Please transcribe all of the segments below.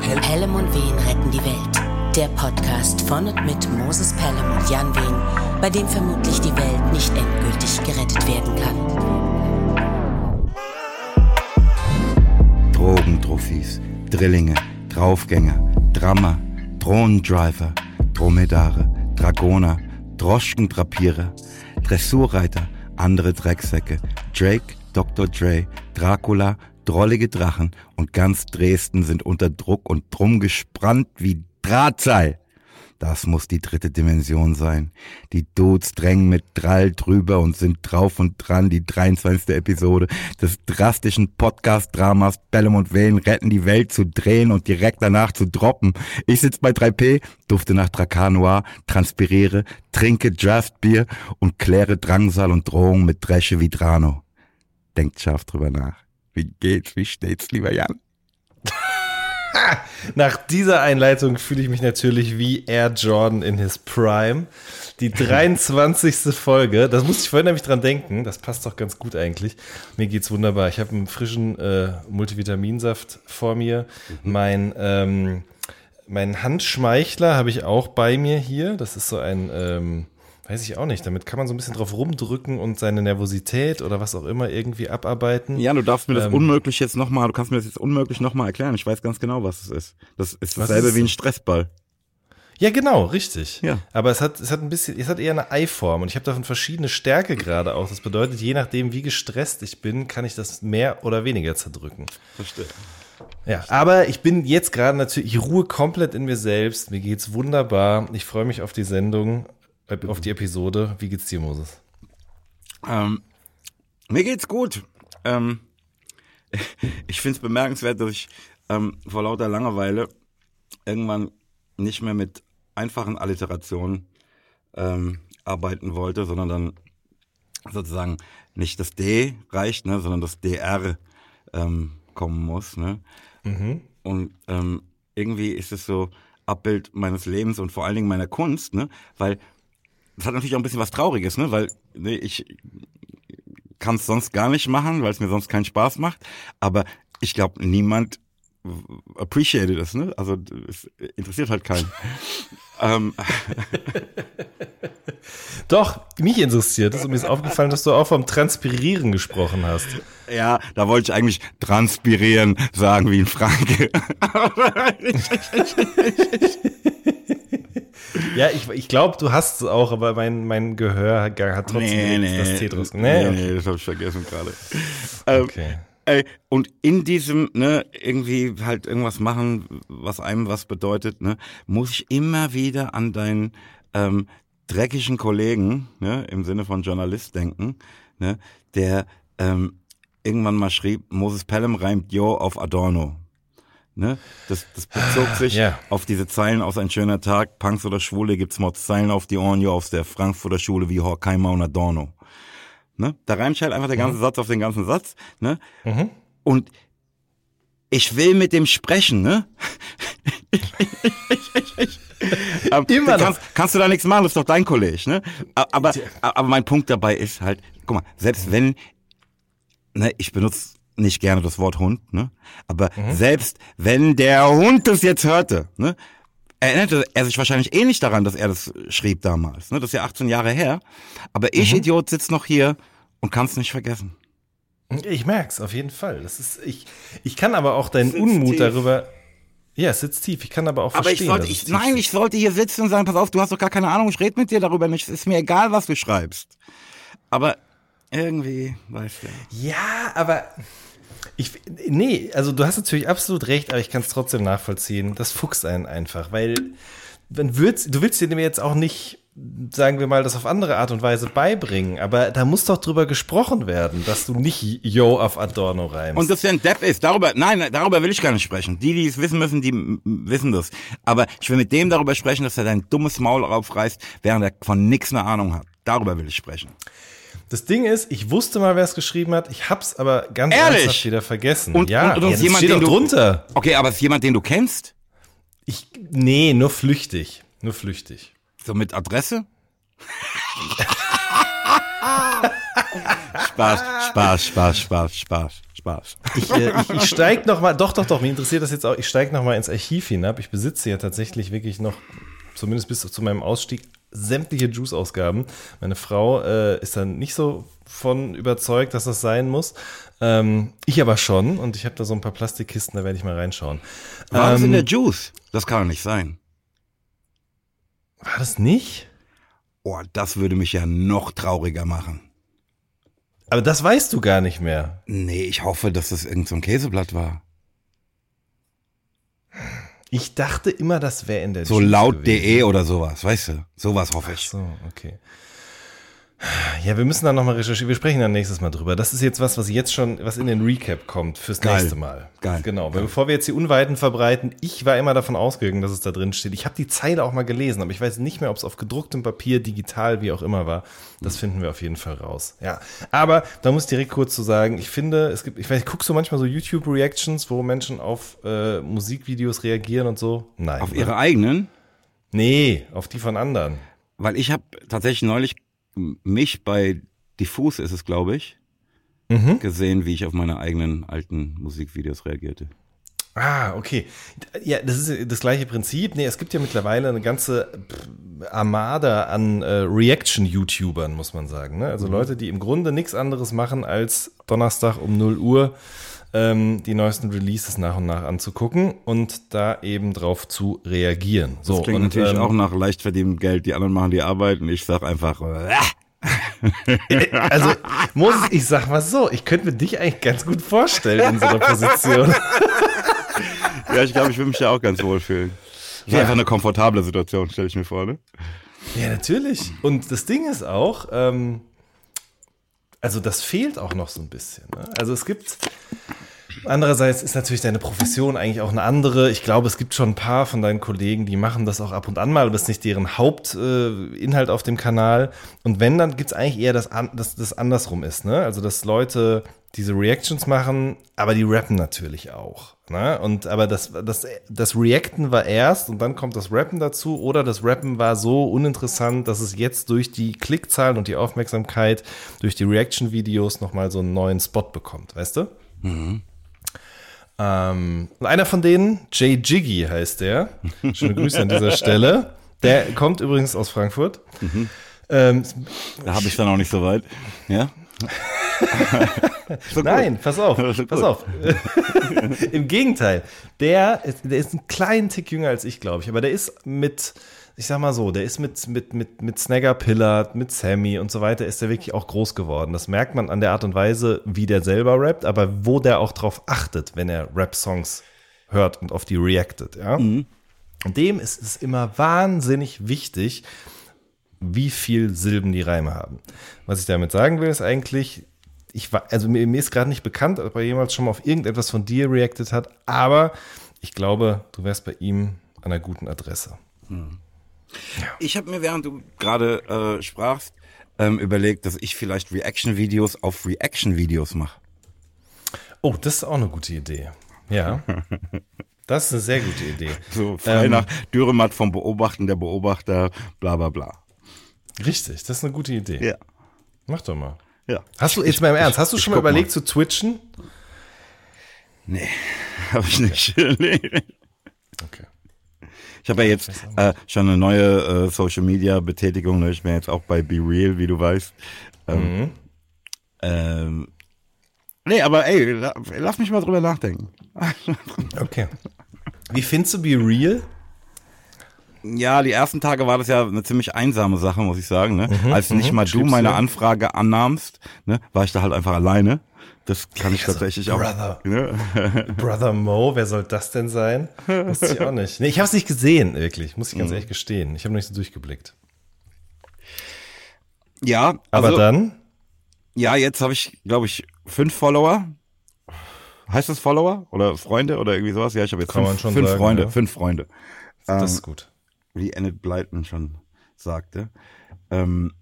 Pelham und Wehen retten die Welt. Der Podcast von und mit Moses Pelham und Jan Wehen, bei dem vermutlich die Welt nicht endgültig gerettet werden kann. Drogentrophys, Drillinge, Draufgänger, Drama, Drohnendriver, Dromedare, Dragoner, Droschkendrapierer, Dressurreiter, andere Drecksäcke, Drake, Dr. Dre, Dracula, drollige Drachen und ganz Dresden sind unter Druck und drum gespannt wie Drahtseil. Das muss die dritte Dimension sein. Die Dudes drängen mit Drall drüber und sind drauf und dran. Die 23. Episode des drastischen Podcast-Dramas Bellum und Wellen retten die Welt zu drehen und direkt danach zu droppen. Ich sitze bei 3P, dufte nach Dracanoir, transpiriere, trinke Draftbier und kläre Drangsal und Drohung mit Dresche wie Drano. Denkt scharf drüber nach. Wie geht's? Wie steht's, lieber Jan? Nach dieser Einleitung fühle ich mich natürlich wie Air Jordan in his Prime. Die 23. Folge, das musste ich vorhin nämlich dran denken, das passt doch ganz gut eigentlich. Mir geht's wunderbar. Ich habe einen frischen äh, Multivitaminsaft vor mir. Mhm. Mein, ähm, mein Handschmeichler habe ich auch bei mir hier. Das ist so ein ähm, Weiß ich auch nicht. Damit kann man so ein bisschen drauf rumdrücken und seine Nervosität oder was auch immer irgendwie abarbeiten. Ja, du darfst mir das ähm, unmöglich jetzt nochmal, du kannst mir das jetzt unmöglich nochmal erklären. Ich weiß ganz genau, was es ist. Das ist dasselbe ist wie ein Stressball. Ja, genau, richtig. Ja. Aber es hat, es hat ein bisschen, es hat eher eine Eiform und ich habe davon verschiedene Stärke gerade auch. Das bedeutet, je nachdem, wie gestresst ich bin, kann ich das mehr oder weniger zerdrücken. Verstehe. Ja, aber ich bin jetzt gerade natürlich, ich ruhe komplett in mir selbst. Mir geht's wunderbar. Ich freue mich auf die Sendung auf die Episode. Wie geht's dir, Moses? Ähm, mir geht's gut. Ähm, ich finde es bemerkenswert, dass ich ähm, vor lauter Langeweile irgendwann nicht mehr mit einfachen Alliterationen ähm, arbeiten wollte, sondern dann sozusagen nicht das D reicht, ne, sondern das DR ähm, kommen muss. Ne? Mhm. Und ähm, irgendwie ist es so Abbild meines Lebens und vor allen Dingen meiner Kunst, ne? weil das hat natürlich auch ein bisschen was Trauriges, ne? Weil nee, ich kann es sonst gar nicht machen, weil es mir sonst keinen Spaß macht. Aber ich glaube, niemand appreciated es, ne? Also es interessiert halt keinen. ähm. Doch, mich interessiert es und mir ist aufgefallen, dass du auch vom Transpirieren gesprochen hast. Ja, da wollte ich eigentlich transpirieren sagen wie ein Franke. Ja, ich, ich glaube, du hast es auch, aber mein, mein Gehör hat trotzdem nee, nee, das T draus. Nee, nee, okay. das habe ich vergessen gerade. Ähm, okay. Ey, und in diesem, ne, irgendwie halt irgendwas machen, was einem was bedeutet, ne, muss ich immer wieder an deinen ähm, dreckigen Kollegen, ne, im Sinne von Journalist denken, ne, der ähm, irgendwann mal schrieb, Moses Pelham reimt Jo auf Adorno. Ne? Das, das bezog ah, sich yeah. auf diese Zeilen aus Ein schöner Tag, Punks oder Schwule gibt's Zeilen auf die Ohren, aus der Frankfurter Schule wie Horkheimer und Adorno. Ne? Da reimt halt einfach der ganze mhm. Satz auf den ganzen Satz. Ne? Mhm. Und ich will mit dem sprechen, ne? ähm, Immer kannst, kannst du da nichts machen, das ist doch dein Kollege, ne? Aber, aber mein Punkt dabei ist halt, guck mal, selbst wenn, ne, ich benutze nicht gerne das Wort Hund, ne? Aber mhm. selbst wenn der Hund das jetzt hörte, ne? Erinnerte er sich wahrscheinlich eh nicht daran, dass er das schrieb damals. Ne? Das ist ja 18 Jahre her. Aber ich, mhm. Idiot, sitze noch hier und kann es nicht vergessen. Ich merk's auf jeden Fall. Das ist, ich, ich kann aber auch deinen Unmut tief. darüber. Ja, es sitzt tief. Ich kann aber auch aber verstehen. Aber ich sollte, ich, nein, ich sollte hier sitzen und sagen, pass auf, du hast doch gar keine Ahnung, ich rede mit dir darüber nicht. Es ist mir egal, was du schreibst. Aber irgendwie, weißt du. Ja, aber ich, nee, also du hast natürlich absolut recht, aber ich kann es trotzdem nachvollziehen. Das fuchst einen einfach, weil wenn würdest, du willst dir jetzt auch nicht, sagen wir mal, das auf andere Art und Weise beibringen, aber da muss doch drüber gesprochen werden, dass du nicht Yo auf Adorno reimst. Und dass er ein Depp ist, darüber, nein, darüber will ich gar nicht sprechen. Die, die es wissen müssen, die wissen das. Aber ich will mit dem darüber sprechen, dass er dein dummes Maul aufreißt, während er von nix eine Ahnung hat. Darüber will ich sprechen. Das Ding ist, ich wusste mal, wer es geschrieben hat. Ich hab's aber ganz Ehrlich? wieder vergessen. Und, ja, und, und ja, jemand, steht den du, drunter. Okay, aber ist jemand, den du kennst? Ich, nee, nur flüchtig. Nur flüchtig. So mit Adresse? Spaß, Spaß, Spaß, Spaß, Spaß, Spaß. Ich, äh, ich, ich steige nochmal, doch, doch, doch, mich interessiert das jetzt auch, ich steige nochmal ins Archiv hinab. Ich besitze ja tatsächlich wirklich noch, zumindest bis zu meinem Ausstieg, sämtliche Juice-Ausgaben. Meine Frau äh, ist dann nicht so von überzeugt, dass das sein muss. Ähm, ich aber schon und ich habe da so ein paar Plastikkisten, da werde ich mal reinschauen. War das in Ähm, der Juice? Das kann doch nicht sein. war das nicht? Oh, das würde mich ja noch trauriger machen. Aber das weißt du gar nicht mehr. Nee, ich hoffe, dass das irgend so Käseblatt war. Ich dachte immer, das wäre in der So Juice laut.de oder sowas, weißt du? Sowas hoffe ich. So, okay. Ja, wir müssen dann nochmal recherchieren. Wir sprechen dann nächstes Mal drüber. Das ist jetzt was, was jetzt schon, was in den Recap kommt fürs Geil. nächste Mal. Geil. Genau. Weil bevor wir jetzt die Unweiten verbreiten, ich war immer davon ausgegangen, dass es da drin steht. Ich habe die Zeile auch mal gelesen, aber ich weiß nicht mehr, ob es auf gedrucktem Papier, digital, wie auch immer war. Das finden wir auf jeden Fall raus. Ja. Aber da muss ich direkt kurz zu sagen, ich finde, es gibt, ich weiß, guckst du manchmal so YouTube-Reactions, wo Menschen auf äh, Musikvideos reagieren und so? Nein. Auf ne? ihre eigenen? Nee, auf die von anderen. Weil ich habe tatsächlich neulich mich bei Diffus ist es, glaube ich, Mhm. gesehen, wie ich auf meine eigenen alten Musikvideos reagierte. Ah, okay. Ja, das ist das gleiche Prinzip. Nee, es gibt ja mittlerweile eine ganze Armada an äh, Reaction-YouTubern, muss man sagen. Ne? Also Leute, die im Grunde nichts anderes machen, als Donnerstag um 0 Uhr ähm, die neuesten Releases nach und nach anzugucken und da eben drauf zu reagieren. So, Das klingt und, natürlich ähm, auch nach leicht verdientem Geld. Die anderen machen die Arbeit und ich sag einfach, äh, Also, Moses, ich sag mal so, ich könnte mir dich eigentlich ganz gut vorstellen in so einer Position. ja, ich glaube, ich will mich da auch ganz wohl fühlen. Ja. einfach eine komfortable Situation, stelle ich mir vor, ne? Ja, natürlich. Und das Ding ist auch, ähm, also das fehlt auch noch so ein bisschen. Ne? Also es gibt, andererseits ist natürlich deine Profession eigentlich auch eine andere. Ich glaube, es gibt schon ein paar von deinen Kollegen, die machen das auch ab und an mal, aber es ist nicht deren Hauptinhalt äh, auf dem Kanal. Und wenn, dann gibt es eigentlich eher, dass an, dass das andersrum ist. Ne? Also dass Leute diese Reactions machen, aber die rappen natürlich auch. Ne? Und aber das, das, das Reacten war erst und dann kommt das Rappen dazu oder das Rappen war so uninteressant, dass es jetzt durch die Klickzahlen und die Aufmerksamkeit durch die Reaction-Videos nochmal so einen neuen Spot bekommt, weißt du? Ähm, und einer von denen, Jay Jiggy heißt der. Schöne Grüße an dieser Stelle. Der kommt übrigens aus Frankfurt. Ähm, Da habe ich dann auch nicht so weit. Ja? So. Nein, pass auf, So pass auf. Im Gegenteil, der ist, der ist einen kleinen Tick jünger als ich, glaube ich, aber der ist mit, ich sag mal so, der ist mit, mit, mit, mit Snagger Pillard, mit Sammy und so weiter, ist der wirklich auch groß geworden. Das merkt man an der Art und Weise, wie der selber rappt, aber wo der auch drauf achtet, wenn er Rap-Songs hört und auf die reactet, ja. Und dem ist es immer wahnsinnig wichtig, wie viel Silben die Reime haben. Was ich damit sagen will, ist eigentlich, ich war, also mir, mir ist gerade nicht bekannt, ob er jemals schon mal auf irgendetwas von dir reacted hat, aber ich glaube, du wärst bei ihm an einer guten Adresse. Ich habe mir, während du gerade äh, sprachst, ähm, überlegt, dass ich vielleicht Reaction-Videos auf Reaction-Videos mache. Oh, das ist auch eine gute Idee. Ja. Das ist eine sehr gute Idee. So frei Ähm, nach Dürrematt vom Beobachten der Beobachter, bla bla bla. Richtig, das ist eine gute Idee. Ja. Mach doch mal. Ja. Hast du, jetzt mal im Ernst, hast du ich schon mal guck mal. überlegt zu twitchen? Nee, habe ich nicht. nee. Okay. Ich habe ja jetzt äh, schon eine neue äh, Social Media Betätigung. Ne? Ich bin jetzt auch bei Be Real, wie du weißt. Ähm, Mhm. ähm, nee, aber ey, la, lass mich mal drüber nachdenken. Okay. Wie findest du Be Real? Ja, die ersten Tage war das ja eine ziemlich einsame Sache, muss ich sagen. Ne? Als nicht mal du meine? Anfrage annahmst, ne, war ich da halt einfach alleine. Das kann ich also, tatsächlich auch. Brother. Ne? Brother Mo, wer soll das denn sein? Wusste ich auch nicht. Nee, ich habe es nicht gesehen, wirklich, muss ich Mhm. ganz ehrlich gestehen. Ich habe noch nicht so durchgeblickt. Ja, Aber also, dann, ja, jetzt habe ich, glaube ich, fünf Follower. Heißt das Follower oder Freunde oder irgendwie sowas? Ja, ich habe jetzt Kann fünf, fünf sagen, Freunde, ja. fünf Freunde. das Ähm, ist gut. wie Enid Blyton schon sagte. Ähm,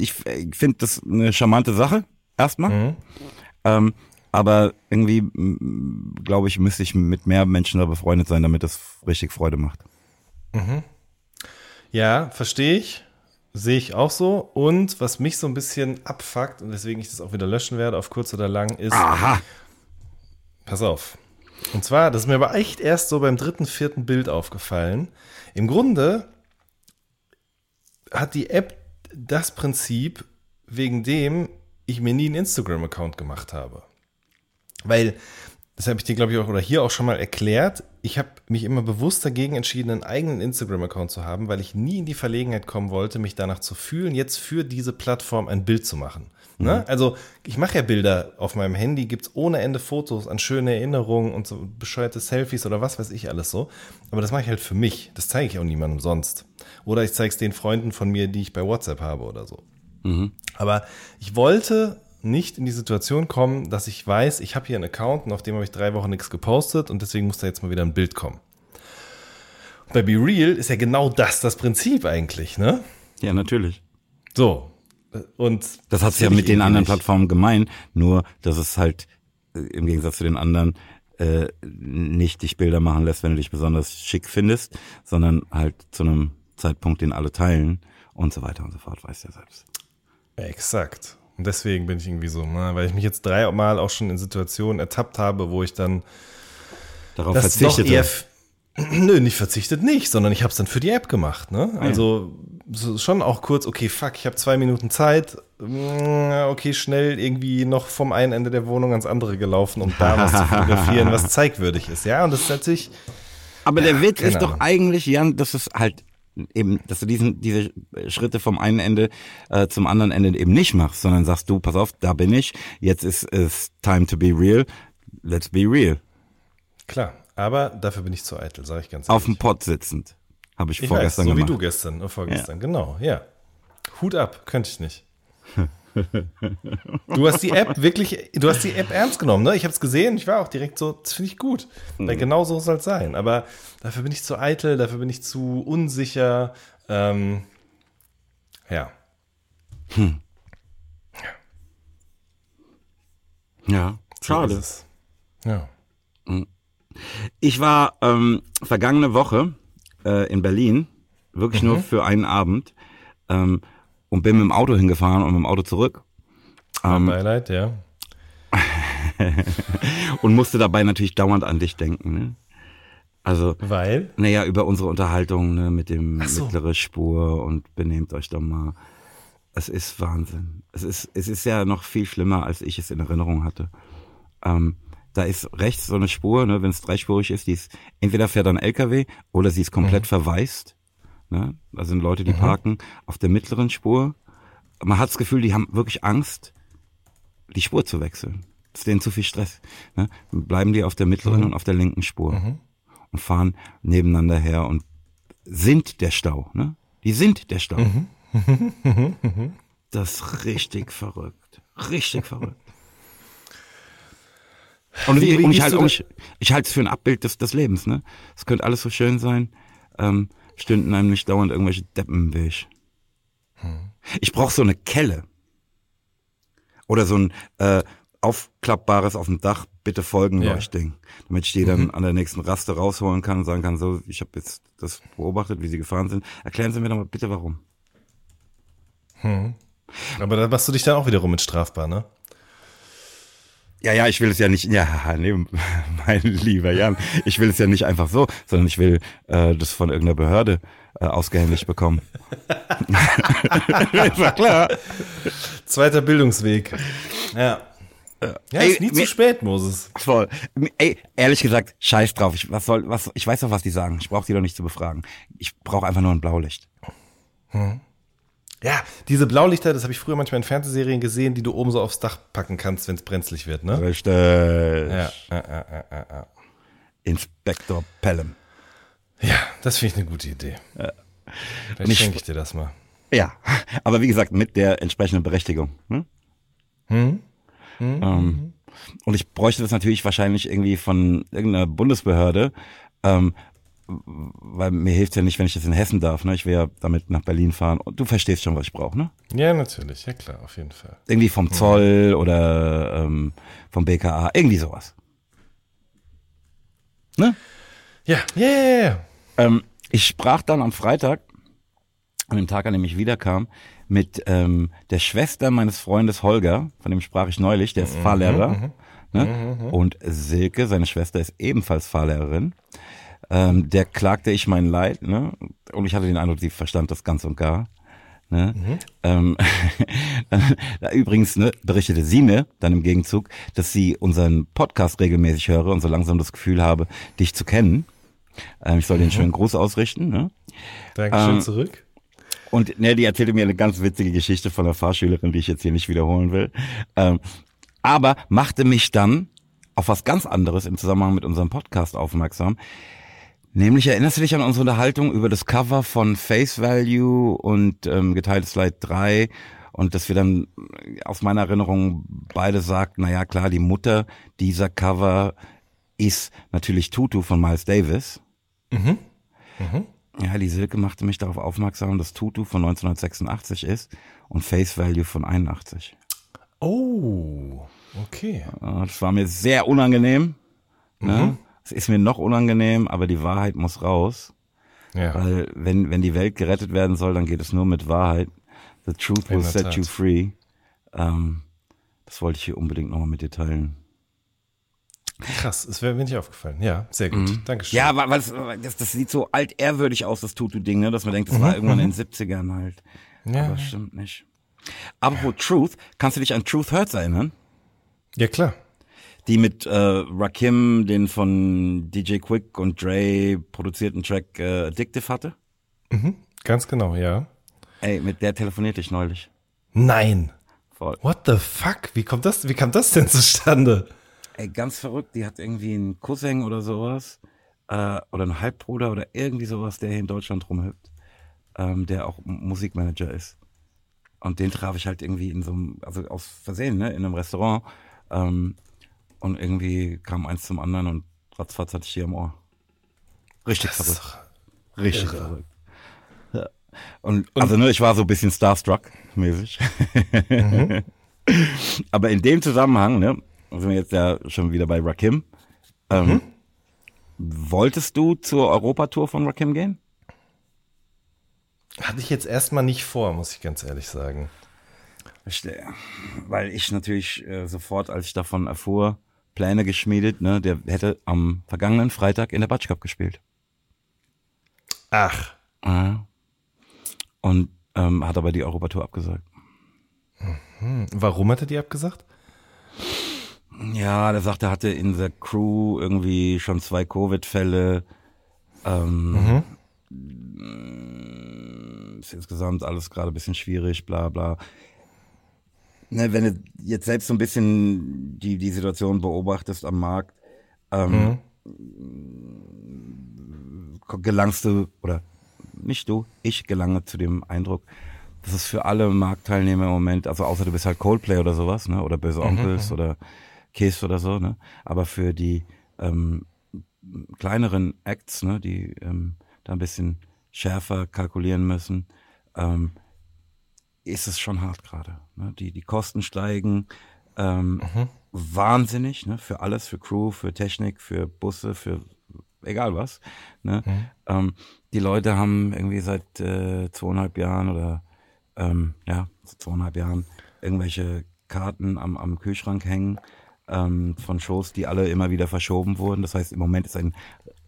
ich finde das eine charmante Sache, erstmal. Mhm. Ähm, aber irgendwie, glaube ich, müsste ich mit mehr Menschen da befreundet sein, damit das richtig Freude macht. Ja, verstehe ich. Sehe ich auch so. Und was mich so ein bisschen abfuckt und weswegen ich das auch wieder löschen werde, auf kurz oder lang, ist. Aha. Pass auf. Und zwar, das ist mir aber echt erst so beim dritten, vierten Bild aufgefallen. Im Grunde hat die App das Prinzip, wegen dem ich mir nie einen Instagram-Account gemacht habe. Weil, das habe ich dir, glaube ich, auch oder hier auch schon mal erklärt, ich habe mich immer bewusst dagegen entschieden, einen eigenen Instagram-Account zu haben, weil ich nie in die Verlegenheit kommen wollte, mich danach zu fühlen, jetzt für diese Plattform ein Bild zu machen. Ne? Also ich mache ja Bilder auf meinem Handy, gibt es ohne Ende Fotos an schöne Erinnerungen und so bescheuerte Selfies oder was weiß ich alles so. Aber das mache ich halt für mich. Das zeige ich auch niemandem sonst. Oder ich zeige es den Freunden von mir, die ich bei WhatsApp habe oder so. Aber ich wollte nicht in die Situation kommen, dass ich weiß, ich habe hier einen Account und auf dem habe ich drei Wochen nichts gepostet und deswegen muss da jetzt mal wieder ein Bild kommen. Und bei Be Real ist ja genau das das Prinzip eigentlich, ne? Ja, natürlich. So. Und Das hat es ja mit den anderen nicht. Plattformen gemein, nur dass es halt äh, im Gegensatz zu den anderen äh, nicht dich Bilder machen lässt, wenn du dich besonders schick findest, sondern halt zu einem Zeitpunkt, den alle teilen und so weiter und so fort, weißt du ja selbst. Exakt. Und deswegen bin ich irgendwie so, na, weil ich mich jetzt dreimal auch schon in Situationen ertappt habe, wo ich dann Darauf eher f- Nö, nicht verzichtet nicht, sondern ich habe es dann für die App gemacht. Ne? Also so schon auch kurz, okay, fuck, ich habe zwei Minuten Zeit. Mm, Okay, schnell irgendwie noch vom einen Ende der Wohnung ans andere gelaufen, um da was zu fotografieren, was zeigwürdig ist. Ja, und das ist natürlich, Aber der Witz keine ist doch eigentlich, Jan, dass es halt eben, dass du diesen, diese Schritte vom einen Ende äh, zum anderen Ende eben nicht machst, sondern sagst du, pass auf, da bin ich, jetzt ist es time to be real, let's be real. klar. Aber dafür bin ich zu eitel, sage ich ganz Auf ehrlich. dem Pott sitzend. Habe ich, Ich weiß, vorgestern so wie gemacht. du gestern, äh, vorgestern, genau, ja. Hut ab, könnte ich nicht. Du hast die App wirklich, du hast die App ernst genommen, ne? Ich habe es gesehen, ich war auch direkt so, das finde ich gut. Mhm. Weil genau so soll es sein. Aber dafür bin ich zu eitel, dafür bin ich zu unsicher. Ähm, ja. Ja, so schade. es. Ja. Ich war ähm, vergangene Woche äh, in Berlin, wirklich Mhm. nur für einen Abend, ähm, und bin mit dem Auto hingefahren und mit dem Auto zurück. Mein Beileid, ja. Und musste dabei natürlich dauernd an dich denken. Ne? Also, Weil? naja, über unsere Unterhaltung ne, mit dem so. mittlere Spur und benehmt euch doch mal. Es ist Wahnsinn. Es ist, es ist ja noch viel schlimmer, als ich es in Erinnerung hatte. Ähm, da ist rechts so eine Spur, ne, wenn es dreispurig ist, die ist, entweder fährt ein LKW oder sie ist komplett verwaist. Ne? Da sind Leute, die parken auf der mittleren Spur. Man hat das Gefühl, die haben wirklich Angst, die Spur zu wechseln. Das ist denen zu viel Stress. Ne? Dann bleiben die auf der mittleren und auf der linken Spur und fahren nebeneinander her und sind der Stau. Ne? Die sind der Stau. Das ist richtig verrückt. Richtig verrückt. Und, Wie- ich, wie und ich halte ich, ich es für ein Abbild des, des Lebens. Ne? Es könnte alles so schön sein. Ähm, stünden einem nicht dauernd irgendwelche Deppen im Weg. Ich brauche so eine Kelle. Oder so ein äh, aufklappbares auf dem Dach, bitte folgen Ja. Leuchtding. Damit ich die dann an der nächsten Raste rausholen kann und sagen kann, so, ich habe jetzt das beobachtet, wie sie gefahren sind. Erklären Sie mir doch mal bitte warum. Aber da machst du dich dann auch wiederum mit strafbar, ne? Ja, ja, ich will es ja nicht, ja, nee, mein lieber Jan, ich will es ja nicht einfach so, sondern ich will äh, das von irgendeiner Behörde äh, ausgehändigt bekommen. Ja klar. Zweiter Bildungsweg. Ja. Ja, Ey, ist nie mir- zu spät, Moses. Voll. Ey, ehrlich gesagt, scheiß drauf. Ich, was soll, was, ich weiß doch, was die sagen. Ich brauche die doch nicht zu befragen. Ich brauche einfach nur ein Blaulicht. Ja, diese Blaulichter, das habe ich früher manchmal in Fernsehserien gesehen, die du oben so aufs Dach packen kannst, wenn es brenzlig wird, ne? Richtig. Ja, ja, ja, ja, ja, ja. Inspektor Pelham. ja das finde ich eine gute Idee. Vielleicht Nicht- schenke ich dir das mal. Ja, aber wie gesagt, mit der entsprechenden Berechtigung. Hm? Ähm, und ich bräuchte das natürlich wahrscheinlich irgendwie von irgendeiner Bundesbehörde, ähm, weil mir hilft ja nicht, wenn ich das in Hessen darf. Ne? Ich will ja damit nach Berlin fahren. Und du verstehst schon, was ich brauche, ne? Ja, natürlich, ja klar, auf jeden Fall. Irgendwie vom Zoll oder ähm, vom BKA, irgendwie sowas. Ne? Ja, ja, ja, ja. Ähm, ich sprach dann am Freitag an dem Tag, an dem ich wiederkam, mit ähm, der Schwester meines Freundes Holger, von dem sprach ich neulich, der ist Mhm, Fahrlehrer. Ne? Und Silke, seine Schwester, ist ebenfalls Fahrlehrerin. Ähm, der klagte ich mein Leid, ne? Und ich hatte den Eindruck, sie verstand das ganz und gar. Ne? Ähm, übrigens ne, berichtete sie mir dann im Gegenzug, dass sie unseren Podcast regelmäßig höre und so langsam das Gefühl habe, dich zu kennen. Ähm, ich soll den schönen Gruß ausrichten. Ne? Dankeschön Ähm, zurück. Und ne, die erzählte mir eine ganz witzige Geschichte von einer Fahrschülerin, die ich jetzt hier nicht wiederholen will. Ähm, aber machte mich dann auf was ganz anderes im Zusammenhang mit unserem Podcast aufmerksam. Nämlich erinnerst du dich an unsere Unterhaltung über das Cover von Face Value und ähm, geteiltes Leid 3 und dass wir dann äh, aus meiner Erinnerung beide sagten, na ja klar, die Mutter dieser Cover ist natürlich Tutu von Miles Davis. Ja, die Silke machte mich darauf aufmerksam, dass Tutu von 1986 ist und Face Value von 81. Oh, okay. Äh, Das war mir sehr unangenehm. Ne? Es ist mir noch unangenehm, aber die Wahrheit muss raus. Ja. Weil wenn, wenn die Welt gerettet werden soll, dann geht es nur mit Wahrheit. The truth will set Tat. you free. Ähm, das wollte ich hier unbedingt nochmal mit dir teilen. Krass, es wäre mir nicht aufgefallen. Ja, sehr gut. Dankeschön. Mhm. Ja, weil, weil das, das sieht so altehrwürdig aus, das Tutu-Ding, ne? dass man denkt, das war irgendwann in den 70ern halt. Ja. Aber stimmt nicht. Apropos Truth, kannst du dich an Truth Hurts erinnern? ja klar. Die mit äh, Rakim, den von DJ Quick und Dre produzierten Track äh, Addictive hatte? Ganz genau, ja. Ey, mit der telefonierte ich neulich. Nein. Voll. What the fuck? Wie kommt das, wie kam das denn zustande? Ey, ganz verrückt, die hat irgendwie einen Cousin oder sowas, äh, oder einen Halbbruder oder irgendwie sowas, der hier in Deutschland rumhüpft, ähm, der auch Musikmanager ist. Und den traf ich halt irgendwie in so einem, also aus Versehen, ne, in einem Restaurant. Ähm, und irgendwie kam eins zum anderen und ratzfatz hatte ich die am Ohr. Richtig Das verrückt. Richtig irre. verrückt. Ja. Und, also ne, ich war so ein bisschen starstruck mäßig. Aber in dem Zusammenhang, ne, sind wir jetzt ja schon wieder bei Rakim. Ähm, Wolltest du zur Europatour von Rakim gehen? hatte ich jetzt erstmal nicht vor, muss ich ganz ehrlich sagen. Verstehe. Weil ich natürlich äh, sofort, als ich davon erfuhr, Pläne geschmiedet, ne, der hätte am vergangenen Freitag in der Batsch Cup gespielt. Ach, Ja. Und ähm, hat aber die Europatour abgesagt. hm, warum hat er die abgesagt? Ja, der sagte, er hatte in der Crew irgendwie schon zwei Covid-Fälle. Ähm, Ist insgesamt alles gerade ein bisschen schwierig, bla bla. Ne, wenn du jetzt selbst so ein bisschen die, die Situation beobachtest am Markt, ähm, gelangst du, oder nicht du, ich gelange zu dem Eindruck, dass es für alle Marktteilnehmer im Moment, also außer du bist halt Coldplay oder sowas, ne, oder Böse Onkels oder Kiss oder so, ne, aber für die ähm, kleineren Acts, ne, die ähm, da ein bisschen schärfer kalkulieren müssen, ähm, ist es schon hart gerade. Ne? Die, die Kosten steigen ähm, wahnsinnig, ne? für alles, für Crew, für Technik, für Busse, für egal was. Ne? Ähm, die Leute haben irgendwie seit äh, zweieinhalb Jahren oder ähm, ja, zweieinhalb Jahren irgendwelche Karten am, am Kühlschrank hängen ähm, von Shows, die alle immer wieder verschoben wurden. Das heißt, im Moment ist ein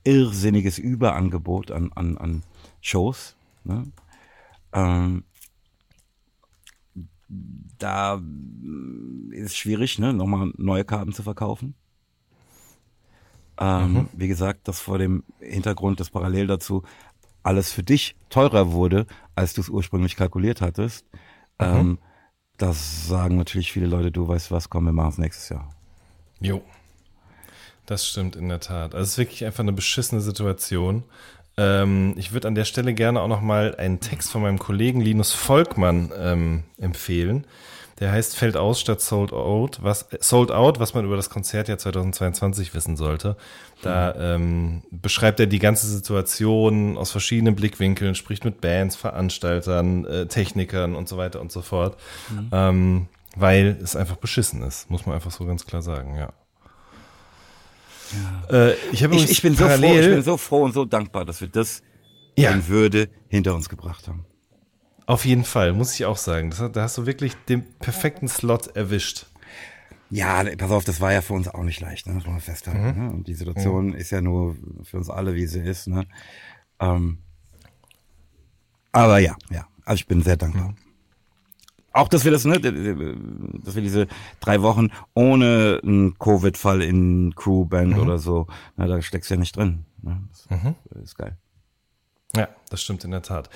irrsinniges Überangebot an, an, an Shows. Ne? Ähm, da mm, ist es schwierig, ne, nochmal neue Karten zu verkaufen. Ähm, Wie gesagt, das vor dem Hintergrund, dass parallel dazu alles für dich teurer wurde, als du es ursprünglich kalkuliert hattest. Ähm, das sagen natürlich viele Leute, du weißt was, komm, wir machen es nächstes Jahr. Jo. Das stimmt in der Tat. Also es ist wirklich einfach eine beschissene Situation. Ähm, ich würde an der Stelle gerne auch noch mal einen Text von meinem Kollegen Linus Volkmann ähm, empfehlen. Der heißt Fällt aus statt Sold Out, was Sold Out, was man über das Konzertjahr 2022 wissen sollte. Da ähm, beschreibt er die ganze Situation aus verschiedenen Blickwinkeln, spricht mit Bands, Veranstaltern, äh, Technikern und so weiter und so fort. Ähm, weil es einfach beschissen ist, muss man einfach so ganz klar sagen, ja. Äh, ich Ich, ich, bin so froh, ich bin so froh und so dankbar, dass wir das Ja. in Würde hinter uns gebracht haben. Auf jeden Fall, muss ich auch sagen. Das, da hast du wirklich den perfekten Slot erwischt. Ja, pass auf, das war ja für uns auch nicht leicht, ne? Das muss man festhalten. Ne? Und die Situation ist ja nur für uns alle, wie sie ist. Ne? Ähm, aber ja, ja. Also ich bin sehr dankbar. Auch, dass wir das, ne, dass wir diese drei Wochen ohne einen Covid-Fall in Crewband oder so, na, da steckst du ja nicht drin. Ne? Das ist geil. Ja, das stimmt in der Tat.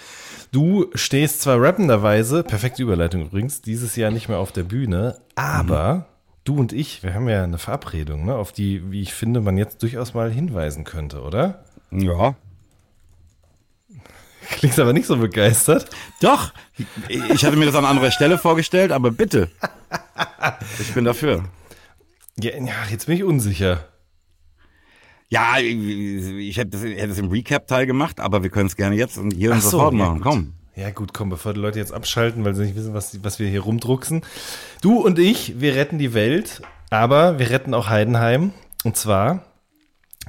Du stehst zwar rappenderweise, perfekte Überleitung übrigens, dieses Jahr nicht mehr auf der Bühne, aber du und ich, wir haben ja eine Verabredung, ne, auf die, wie ich finde, man jetzt durchaus mal hinweisen könnte, oder? Ja. Klingst aber nicht so begeistert. Doch, ich hatte mir das an anderer Stelle vorgestellt, aber bitte. Ich bin dafür. Ja, jetzt bin ich unsicher. Ja, ich hätte das, hätte das im Recap-Teil gemacht, aber wir können es gerne jetzt und hier Ach und so, sofort ja, machen. gut. Komm. Ja, gut, komm, bevor die Leute jetzt abschalten, weil sie nicht wissen, was, was wir hier rumdrucksen. Du und ich, wir retten die Welt, aber wir retten auch Heidenheim. Und zwar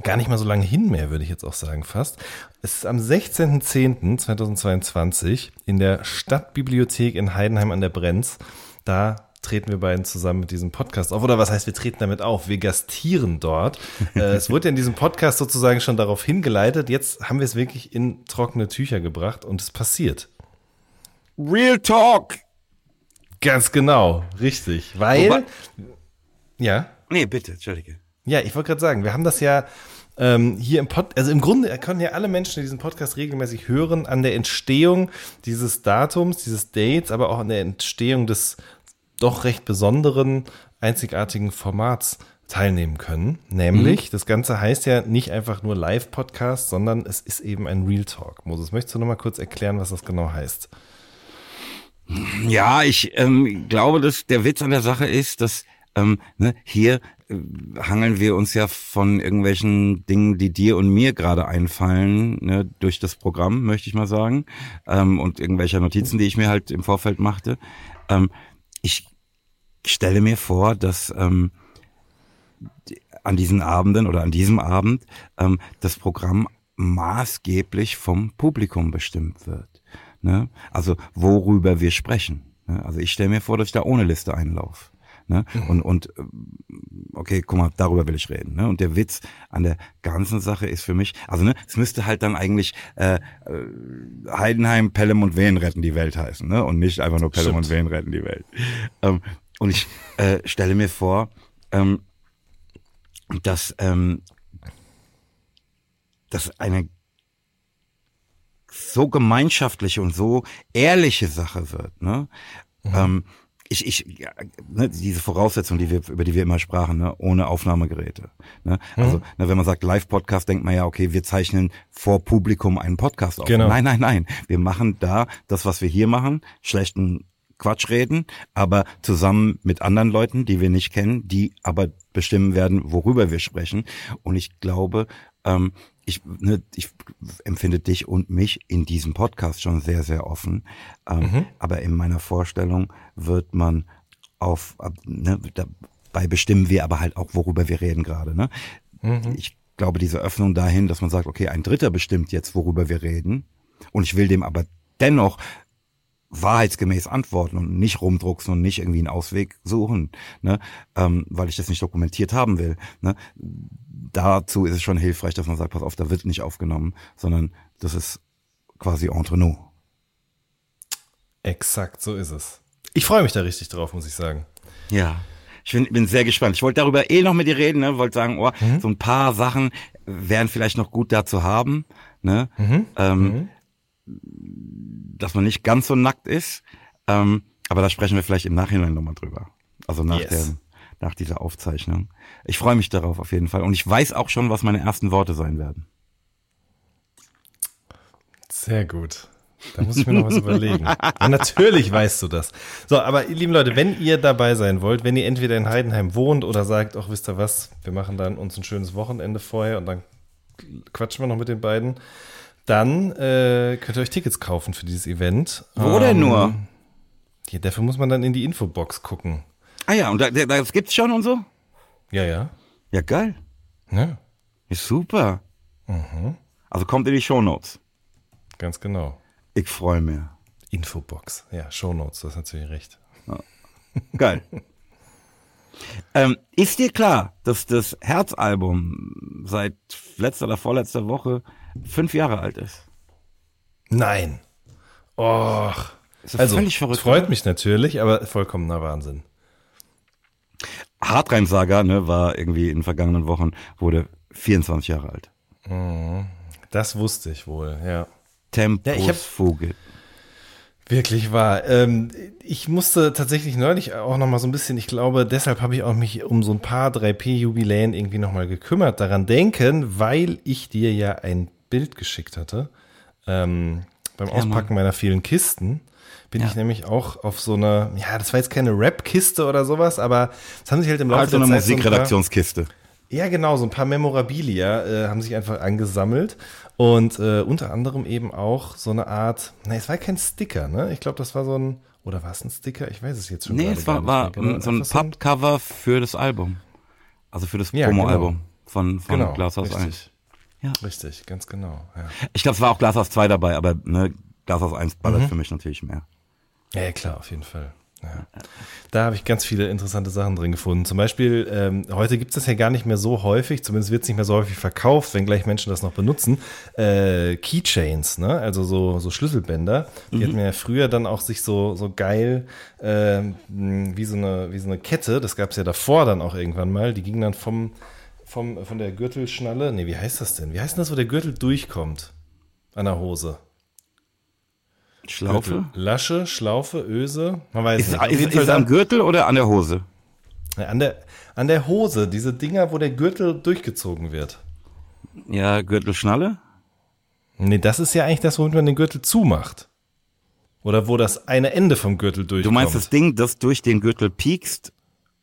gar nicht mal so lange hin mehr, würde ich jetzt auch sagen, fast. Es ist am 16.10.2022 in der Stadtbibliothek in Heidenheim an der Brenz. Da treten wir beiden zusammen mit diesem Podcast auf. Oder was heißt, wir treten damit auf? Wir gastieren dort. äh, es wurde ja in diesem Podcast sozusagen schon darauf hingeleitet. Jetzt haben wir es wirklich in trockene Tücher gebracht und es passiert. Real Talk. Ganz genau, richtig. Weil, Wobei- ja, Nee, bitte, Entschuldige. Ja, ich wollte gerade sagen, wir haben das ja ähm, hier im Pod, also im Grunde können ja alle Menschen, die diesen Podcast regelmäßig hören, an der Entstehung dieses Datums, dieses Dates, aber auch an der Entstehung des doch recht besonderen, einzigartigen Formats teilnehmen können. Nämlich, das Ganze heißt ja nicht einfach nur Live-Podcast, sondern es ist eben ein Real Talk. Moses, möchtest du noch mal kurz erklären, was das genau heißt? Ja, ich ähm, glaube, dass der Witz an der Sache ist, dass ähm, ne, hier hangeln wir uns ja von irgendwelchen Dingen, die dir und mir gerade einfallen, ne, durch das Programm, möchte ich mal sagen, ähm, und irgendwelcher Notizen, die ich mir halt im Vorfeld machte. Ähm, ich stelle mir vor, dass ähm, an diesen Abenden oder an diesem Abend ähm, das Programm maßgeblich vom Publikum bestimmt wird. Ne? Also worüber wir sprechen. Ne? Also ich stelle mir vor, dass ich da ohne Liste einlaufe. Ne? Und, und ähm, okay, guck mal, darüber will ich reden. Ne? Und der Witz an der ganzen Sache ist für mich, also ne, es müsste halt dann eigentlich äh, äh, Heidenheim, Pelham und Wehen retten die Welt heißen, ne? Und nicht einfach nur Pelham Stimmt. und Wehen retten die Welt. Ähm, und ich äh, stelle mir vor, ähm, dass ähm, das eine so gemeinschaftliche und so ehrliche Sache wird. Ne? Ähm, ich, ich, ja, ne, diese Voraussetzung, die wir, über die wir immer sprachen, ne, ohne Aufnahmegeräte. Ne? Also, ne, wenn man sagt Live-Podcast, denkt man ja, okay, wir zeichnen vor Publikum einen Podcast auf. Genau. Nein, nein, nein. Wir machen da das, was wir hier machen, schlechten Quatsch reden, aber zusammen mit anderen Leuten, die wir nicht kennen, die aber bestimmen werden, worüber wir sprechen. Und ich glaube, ähm, ich, ne, ich empfinde dich und mich in diesem Podcast schon sehr, sehr offen. Ähm, Aber in meiner Vorstellung wird man auf, ne, dabei bestimmen wir aber halt auch, worüber wir reden gerade. Ne? Ich glaube, diese Öffnung dahin, dass man sagt, okay, ein Dritter bestimmt jetzt, worüber wir reden. Und ich will dem aber dennoch wahrheitsgemäß antworten und nicht rumdrucksen und nicht irgendwie einen Ausweg suchen, ne? ähm, weil ich das nicht dokumentiert haben will. Ne? Dazu ist es schon hilfreich, dass man sagt, pass auf, da wird nicht aufgenommen, sondern das ist quasi entre nous. Exakt, so ist es. Ich freue mich da richtig drauf, muss ich sagen. Ja. Ich bin, bin sehr gespannt. Ich wollte darüber eh noch mit dir reden, ne? wollte sagen, oh, Mhm. so ein paar Sachen wären vielleicht noch gut da zu haben, ne? Mhm. Ähm, dass man nicht ganz so nackt ist. Ähm, aber da sprechen wir vielleicht im Nachhinein nochmal drüber. Also nach, Yes. der, nach dieser Aufzeichnung. Ich freue mich darauf auf jeden Fall. Und ich weiß auch schon, was meine ersten Worte sein werden. Sehr gut. Da muss ich mir noch was überlegen. Ja, natürlich weißt du das. So, aber lieben Leute, wenn ihr dabei sein wollt, wenn ihr entweder in Heidenheim wohnt oder sagt, ach, wisst ihr was, wir machen dann uns ein schönes Wochenende vorher und dann quatschen wir noch mit den beiden, dann äh, könnt ihr euch Tickets kaufen für dieses Event. Wo denn nur? Ja, dafür muss man dann in die Infobox gucken. Ah ja, und da, da, das gibt's schon und so? Ja, ja. Ja, geil. Ja, Ist super. Mhm. Also kommt in die Shownotes. ganz genau. Ich freue mich. Infobox. Ja, Shownotes, das ist natürlich recht. Geil. ähm, ist dir klar, dass das Herzalbum seit letzter oder vorletzter Woche fünf Jahre alt ist? Nein. Och. Das Also, völlig verrückt. freut mich natürlich, aber vollkommener Wahnsinn. Hartrein-Saga, ne, war irgendwie in den vergangenen Wochen, wurde 24 Jahre alt. Das wusste ich wohl, ja. Tempus Ja, Fugit. Wirklich wahr. Ähm, ich musste tatsächlich neulich auch noch mal so ein bisschen, ich glaube, deshalb habe ich auch mich um so ein paar 3P-Jubiläen irgendwie noch mal gekümmert, daran denken, weil ich dir ja ein Bild geschickt hatte. Ähm, beim Auspacken meiner vielen Kisten bin Ja. ich nämlich auch auf so eine, ja, das war jetzt keine Rap-Kiste oder sowas, aber es haben sich halt im Laufe Halt so eine der Zeit so ein paar- Musikredaktionskiste. ja, genau, so ein paar Memorabilia äh, haben sich einfach angesammelt und äh, unter anderem eben auch so eine Art, ne, es war kein Sticker, ne? Ich glaube, das war so ein, oder war es ein Sticker? Ich weiß es jetzt schon Nee, es war, war genau. so ein Pappcover für das Album. Also für das Ja, Promo-Album von, von Genau, Glashaus 1. Ja. Richtig, ganz genau. Ja. Ich glaube, es war auch Glashaus 2 dabei, aber ne, Glashaus 1 ballert Mhm. für mich natürlich mehr. ja, ja, klar, auf jeden Fall. Ja. Da habe ich ganz viele interessante Sachen drin gefunden. Zum Beispiel, ähm, heute gibt es das ja gar nicht mehr so häufig, zumindest wird es nicht mehr so häufig verkauft, wenn gleich Menschen das noch benutzen. Äh, Keychains, ne? also so, so Schlüsselbänder. Die hatten ja früher dann auch sich so, so geil ähm, wie, so eine, wie so eine Kette, das gab es ja davor dann auch irgendwann mal, die gingen dann vom, vom, von der Gürtelschnalle, nee, wie heißt das denn? Wie heißt denn das, wo der Gürtel durchkommt an der Hose? Schlaufe? Gürtel. Lasche, Schlaufe, Öse. Man weiß Ist, nicht. Ist, ist am Gürtel oder an der Hose? An, der, an der Hose, diese Dinger, wo der Gürtel durchgezogen wird. Ja, Gürtelschnalle? Nee, das ist ja eigentlich das, womit man den Gürtel zumacht. Oder wo das eine Ende vom Gürtel durchkommt. Du meinst das Ding, das durch den Gürtel piekst?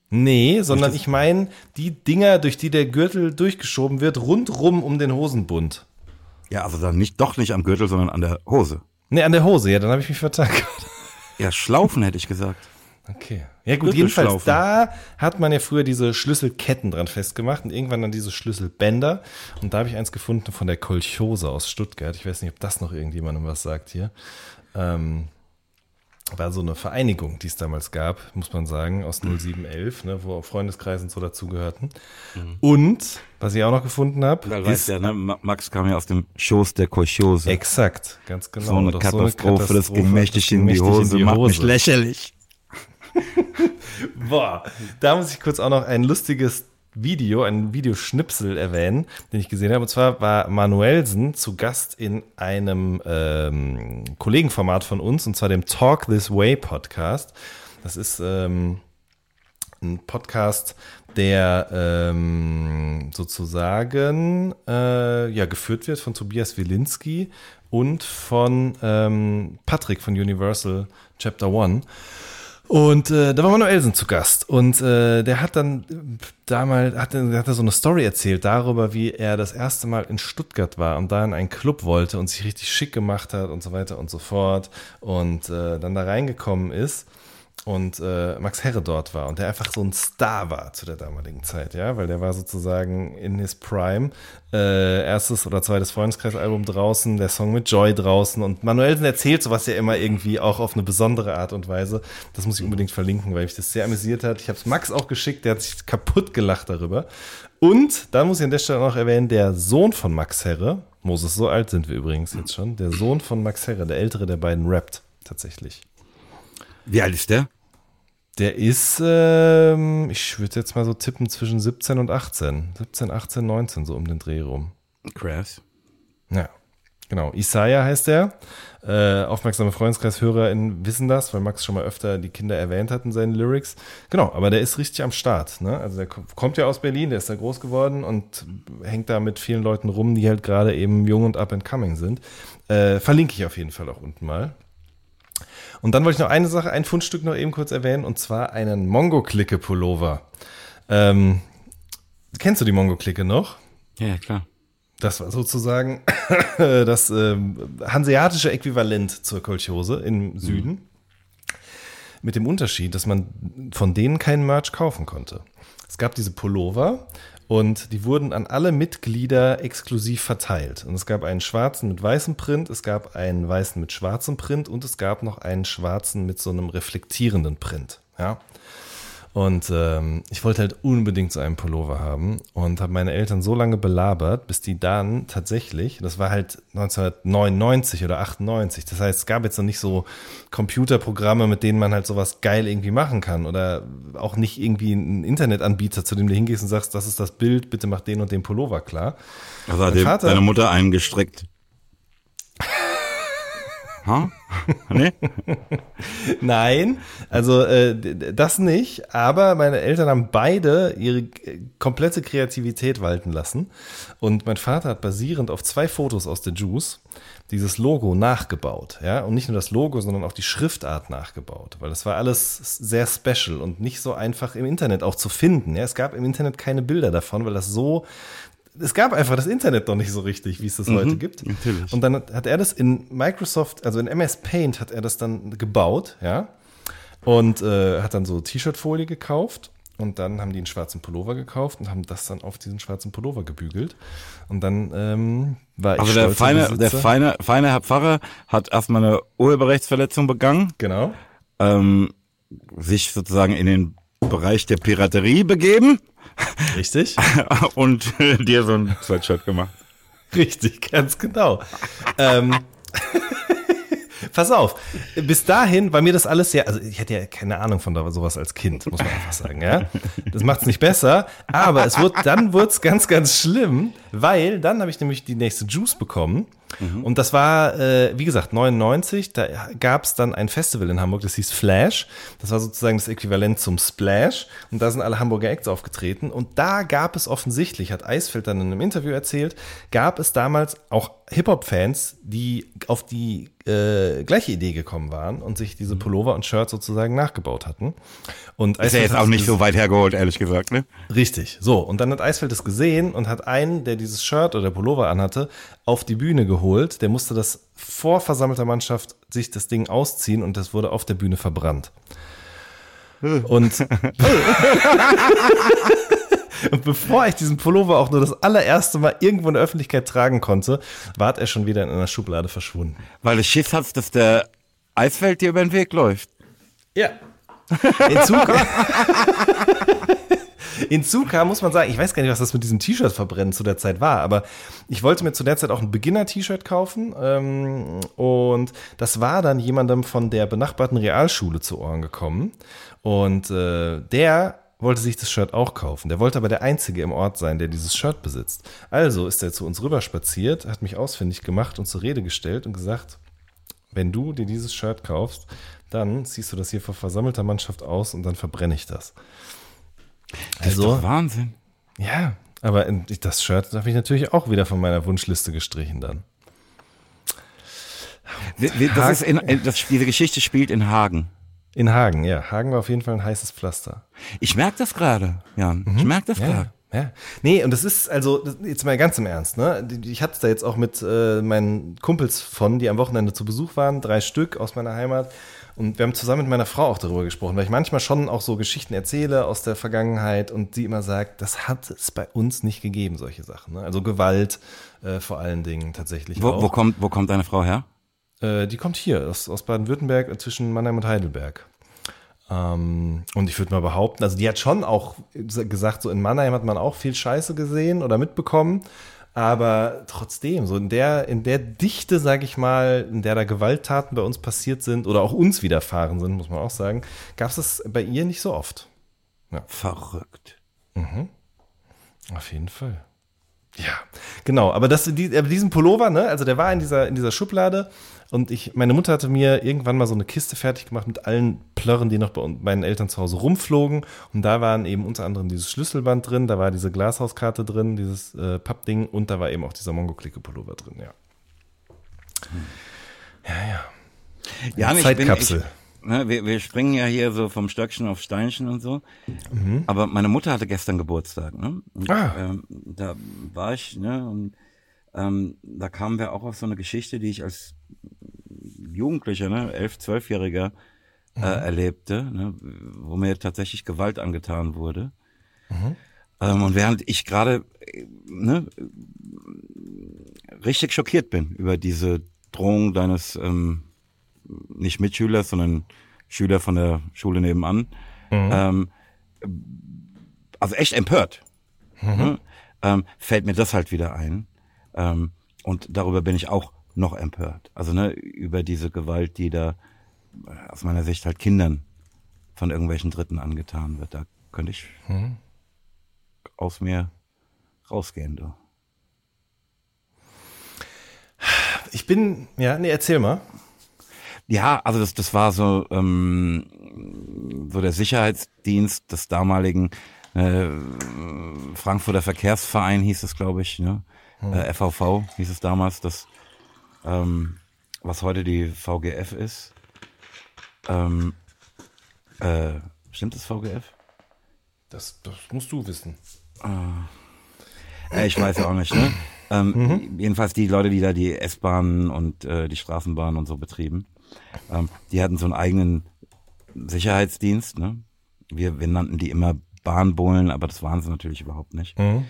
Nee, sondern ich meine die Dinger, durch die der Gürtel durchgeschoben wird, rundrum um den Hosenbund. Ja, also dann nicht, doch nicht am Gürtel, sondern an der Hose. Nee, an der Hose, ja, dann habe ich mich vertan. Ja, Schlaufen hätte ich gesagt. Okay. Ja gut, jedenfalls da hat man ja früher diese Schlüsselketten dran festgemacht und irgendwann dann diese Schlüsselbänder. Und da habe ich eins gefunden von der Kolchose aus Stuttgart. Ich weiß nicht, ob das noch irgendjemandem was sagt hier. Ähm, war so eine Vereinigung, die es damals gab, muss man sagen, aus 0711, ne, wo auch Freundeskreise und so dazugehörten. Und, was ich auch noch gefunden habe, Weil ist ja, ne, Ma- Max kam ja aus dem Schoß der Kolchose. exakt, ganz genau. so eine Doch Katastrophe, das ging Katastrophe, mächtig in die mächtig Hose, macht mich lächerlich. Boah, da muss ich kurz auch noch ein lustiges Video, ein Videoschnipsel erwähnen, den ich gesehen habe. Und zwar war Manuelsen zu Gast in einem ähm, Kollegenformat von uns, und zwar dem Talk This Way Podcast. Das ist ähm, ein Podcast, der ähm, sozusagen äh, ja, geführt wird von Tobias Wilinski und von ähm, Patrick von Universal Chapter One. Und äh, da war Manuelsen zu Gast. Und äh, der hat dann äh, damals hat, er- hat er so eine Story erzählt darüber, wie er das erste Mal in Stuttgart war und da in einen Club wollte und sich richtig schick gemacht hat und so weiter und so fort und äh, dann da reingekommen ist und äh, Max Herre dort war und der einfach so ein Star war zu der damaligen Zeit, ja, weil der war sozusagen in his Prime, äh, erstes oder zweites Freundeskreisalbum draußen, der Song mit Joy draußen und Manuelsen erzählt sowas ja immer irgendwie auch auf eine besondere Art und Weise. Das muss ich unbedingt verlinken, weil mich das sehr amüsiert hat. Ich habe es Max auch geschickt, der hat sich kaputt gelacht darüber. Und dann muss ich an der Stelle noch erwähnen, der Sohn von Max Herre, Moses, so alt sind wir übrigens jetzt schon, der Sohn von Max Herre, der ältere der beiden rappt tatsächlich. Wie alt ist der? Der ist, ähm, ich würde jetzt mal so tippen, zwischen 17 und 18. 17, 18, 19, so um den Dreh rum. Krass. Ja, genau. Isaiah heißt er. Äh, aufmerksame FreundeskreishörerInnen wissen das, weil Max schon mal öfter die Kinder erwähnt hat in seinen Lyrics. Genau, aber der ist richtig am Start. Ne? Also der ko- kommt ja aus Berlin, der ist da groß geworden und hängt da mit vielen Leuten rum, die halt gerade eben jung und up and coming sind. Äh, verlinke ich auf jeden Fall auch unten mal. Und dann wollte ich noch eine Sache, ein Fundstück noch eben kurz erwähnen, und zwar einen Mongo-Clique-Pullover. Ähm, kennst du die Mongo-Clique noch? Ja, klar. Das war sozusagen das ähm, hanseatische Äquivalent zur Kolchose im Süden. Mit dem Unterschied, dass man von denen keinen Merch kaufen konnte. es gab diese Pullover und die wurden an alle Mitglieder exklusiv verteilt. Und es gab einen schwarzen mit weißem Print, es gab einen weißen mit schwarzem Print und es gab noch einen schwarzen mit so einem reflektierenden Print. Ja. Und ähm, ich wollte halt unbedingt so einen Pullover haben und habe meine Eltern so lange belabert, bis die dann tatsächlich, das war halt 1999 oder 98, das heißt, es gab jetzt noch nicht so Computerprogramme, mit denen man halt sowas geil irgendwie machen kann oder auch nicht irgendwie einen Internetanbieter, zu dem du hingehst und sagst, das ist das Bild, bitte mach den und den Pullover klar. Also hat Vater, deine Mutter einen gestrickt. Ha? Nee? Nein, also äh, das nicht, aber meine Eltern haben beide ihre komplette Kreativität walten lassen und mein Vater hat basierend auf zwei Fotos aus der Juice dieses Logo nachgebaut, ja, und nicht nur das Logo, sondern auch die Schriftart nachgebaut, weil das war alles sehr special und nicht so einfach im Internet auch zu finden, ja, es gab im Internet keine Bilder davon, weil das so es gab einfach das Internet noch nicht so richtig, wie es das mhm, heute gibt. Natürlich. Und dann hat er das in Microsoft, also in MS Paint hat er das dann gebaut, ja. Und äh, hat dann so T-Shirt-Folie gekauft. Und dann haben die einen schwarzen Pullover gekauft und haben das dann auf diesen schwarzen Pullover gebügelt. Und dann ähm, war ich Also der feine, der feine, feine Herr Pfarrer hat erstmal eine Urheberrechtsverletzung begangen. Genau. Ähm, sich sozusagen in den Bereich der Piraterie begeben. Richtig. Und dir so ein Sweatshirt gemacht. Richtig, ganz genau. ähm, Pass auf, bis dahin war mir das alles ja, also ich hatte ja keine Ahnung von sowas als Kind, muss man einfach sagen, ja. Das macht es nicht besser, aber es wird, dann wurde es ganz, ganz schlimm, weil dann habe ich nämlich die nächste Juice bekommen Mhm. Und das war, äh, wie gesagt, 99. Da gab es dann ein Festival in Hamburg, das hieß Flash. Das war sozusagen das Äquivalent zum Splash. Und da sind alle Hamburger Acts aufgetreten. Und da gab es offensichtlich, hat Eisfeld dann in einem Interview erzählt, gab es damals auch Hip-Hop-Fans, die auf die äh, gleiche Idee gekommen waren und sich diese mhm. Pullover und Shirts sozusagen nachgebaut hatten. Und ist ja jetzt auch nicht so weit hergeholt, ehrlich gesagt, ne? Richtig. So, und dann hat Eisfeld es gesehen und hat einen, der dieses Shirt oder Pullover anhatte, auf die Bühne geholt. Der musste das vor versammelter Mannschaft sich das Ding ausziehen und das wurde auf der Bühne verbrannt. Und, und bevor ich diesen Pullover auch nur das allererste Mal irgendwo in der Öffentlichkeit tragen konnte, war er schon wieder in einer Schublade verschwunden. Weil du Schiss hast, dass der Eisfeld dir über den Weg läuft. Ja. Hinzu, Hinzu kam, muss man sagen, ich weiß gar nicht, was das mit diesem T-Shirt verbrennen zu der Zeit war, aber ich wollte mir zu der Zeit auch ein Beginner-T-Shirt kaufen ähm, und das war dann jemandem von der benachbarten Realschule zu Ohren gekommen und äh, der wollte sich das Shirt auch kaufen. Der wollte aber der Einzige im Ort sein, der dieses Shirt besitzt. Also ist er zu uns rüber spaziert, hat mich ausfindig gemacht und zur Rede gestellt und gesagt, wenn du dir dieses Shirt kaufst, dann ziehst du das hier vor versammelter Mannschaft aus und dann verbrenne ich das. Das also, ist doch Wahnsinn. Ja, aber das Shirt habe ich natürlich auch wieder von meiner Wunschliste gestrichen dann. Das ist in, das, diese Geschichte spielt in Hagen. In Hagen, ja. Hagen war auf jeden Fall ein heißes Pflaster. Ich merke das gerade, Jan. Mhm. Ich merke das ja. gerade. Ja. Nee, und das ist, also, jetzt mal ganz im Ernst, ne? Ich hatte es da jetzt auch mit äh, meinen Kumpels von, die am Wochenende zu Besuch waren, drei Stück aus meiner Heimat. Und wir haben zusammen mit meiner Frau auch darüber gesprochen, weil ich manchmal schon auch so Geschichten erzähle aus der Vergangenheit und sie immer sagt, das hat es bei uns nicht gegeben, solche Sachen. Ne? Also Gewalt äh, vor allen Dingen tatsächlich. Wo, wo, kommt, wo kommt deine Frau her? Äh, die kommt hier, aus, aus Baden-Württemberg, äh, zwischen Mannheim und Heidelberg. Ähm, und ich würde mal behaupten, also die hat schon auch gesagt, so in Mannheim hat man auch viel Scheiße gesehen oder mitbekommen. Aber trotzdem, so in der, in der Dichte, sag ich mal, in der da Gewalttaten bei uns passiert sind oder auch uns widerfahren sind, muss man auch sagen, gab es das bei ihr nicht so oft. Ja. Verrückt. Mhm. Auf jeden Fall. Ja, genau. Aber das, die, diesen Pullover, ne, also der war in dieser, in dieser Schublade und ich, meine Mutter hatte mir irgendwann mal so eine Kiste fertig gemacht mit allen Plörren, die noch bei meinen Eltern zu Hause rumflogen. Und da waren eben unter anderem dieses Schlüsselband drin, da war diese Glashauskarte drin, dieses äh, Pappding und da war eben auch dieser Mongo-Klicke-Pullover drin, ja. Ja, ja. Ja, ja Zeitkapsel. Bin, ich, ne, wir, wir springen ja hier so vom Stöckchen auf Steinchen und so. Mhm. Aber meine Mutter hatte gestern Geburtstag, ne? Und, ah. ähm, da war ich, ne? Und ähm, da kamen wir auch auf so eine Geschichte, die ich als Jugendlicher, ne, elf, zwölfjähriger äh, mhm. erlebte, ne, wo mir tatsächlich Gewalt angetan wurde. Mhm. Ähm, und während ich gerade ne, richtig schockiert bin über diese Drohung deines ähm, nicht Mitschülers, sondern Schüler von der Schule nebenan, mhm. ähm, also echt empört, mhm. ne, ähm, fällt mir das halt wieder ein. Ähm, und darüber bin ich auch noch empört. Also ne, über diese Gewalt, die da äh, aus meiner Sicht halt Kindern von irgendwelchen Dritten angetan wird. Da könnte ich mhm. aus mir rausgehen. Du. Ich bin, ja, nee, erzähl mal. Ja, also das, das war so, ähm, so der Sicherheitsdienst des damaligen äh, Frankfurter Verkehrsverein hieß es, glaube ich, ne? Hm. Äh, FVV hieß es damals, das, ähm, was heute die VGF ist. Ähm, äh, stimmt das VGF? Das, das musst du wissen. Äh, ich weiß ja auch nicht, ne? Ähm, mhm. Jedenfalls die Leute, die da die S-Bahnen und äh, die Straßenbahnen und so betrieben, ähm, die hatten so einen eigenen Sicherheitsdienst. Ne? Wir, wir nannten die immer Bahnbullen, aber das waren sie natürlich überhaupt nicht. Mhm.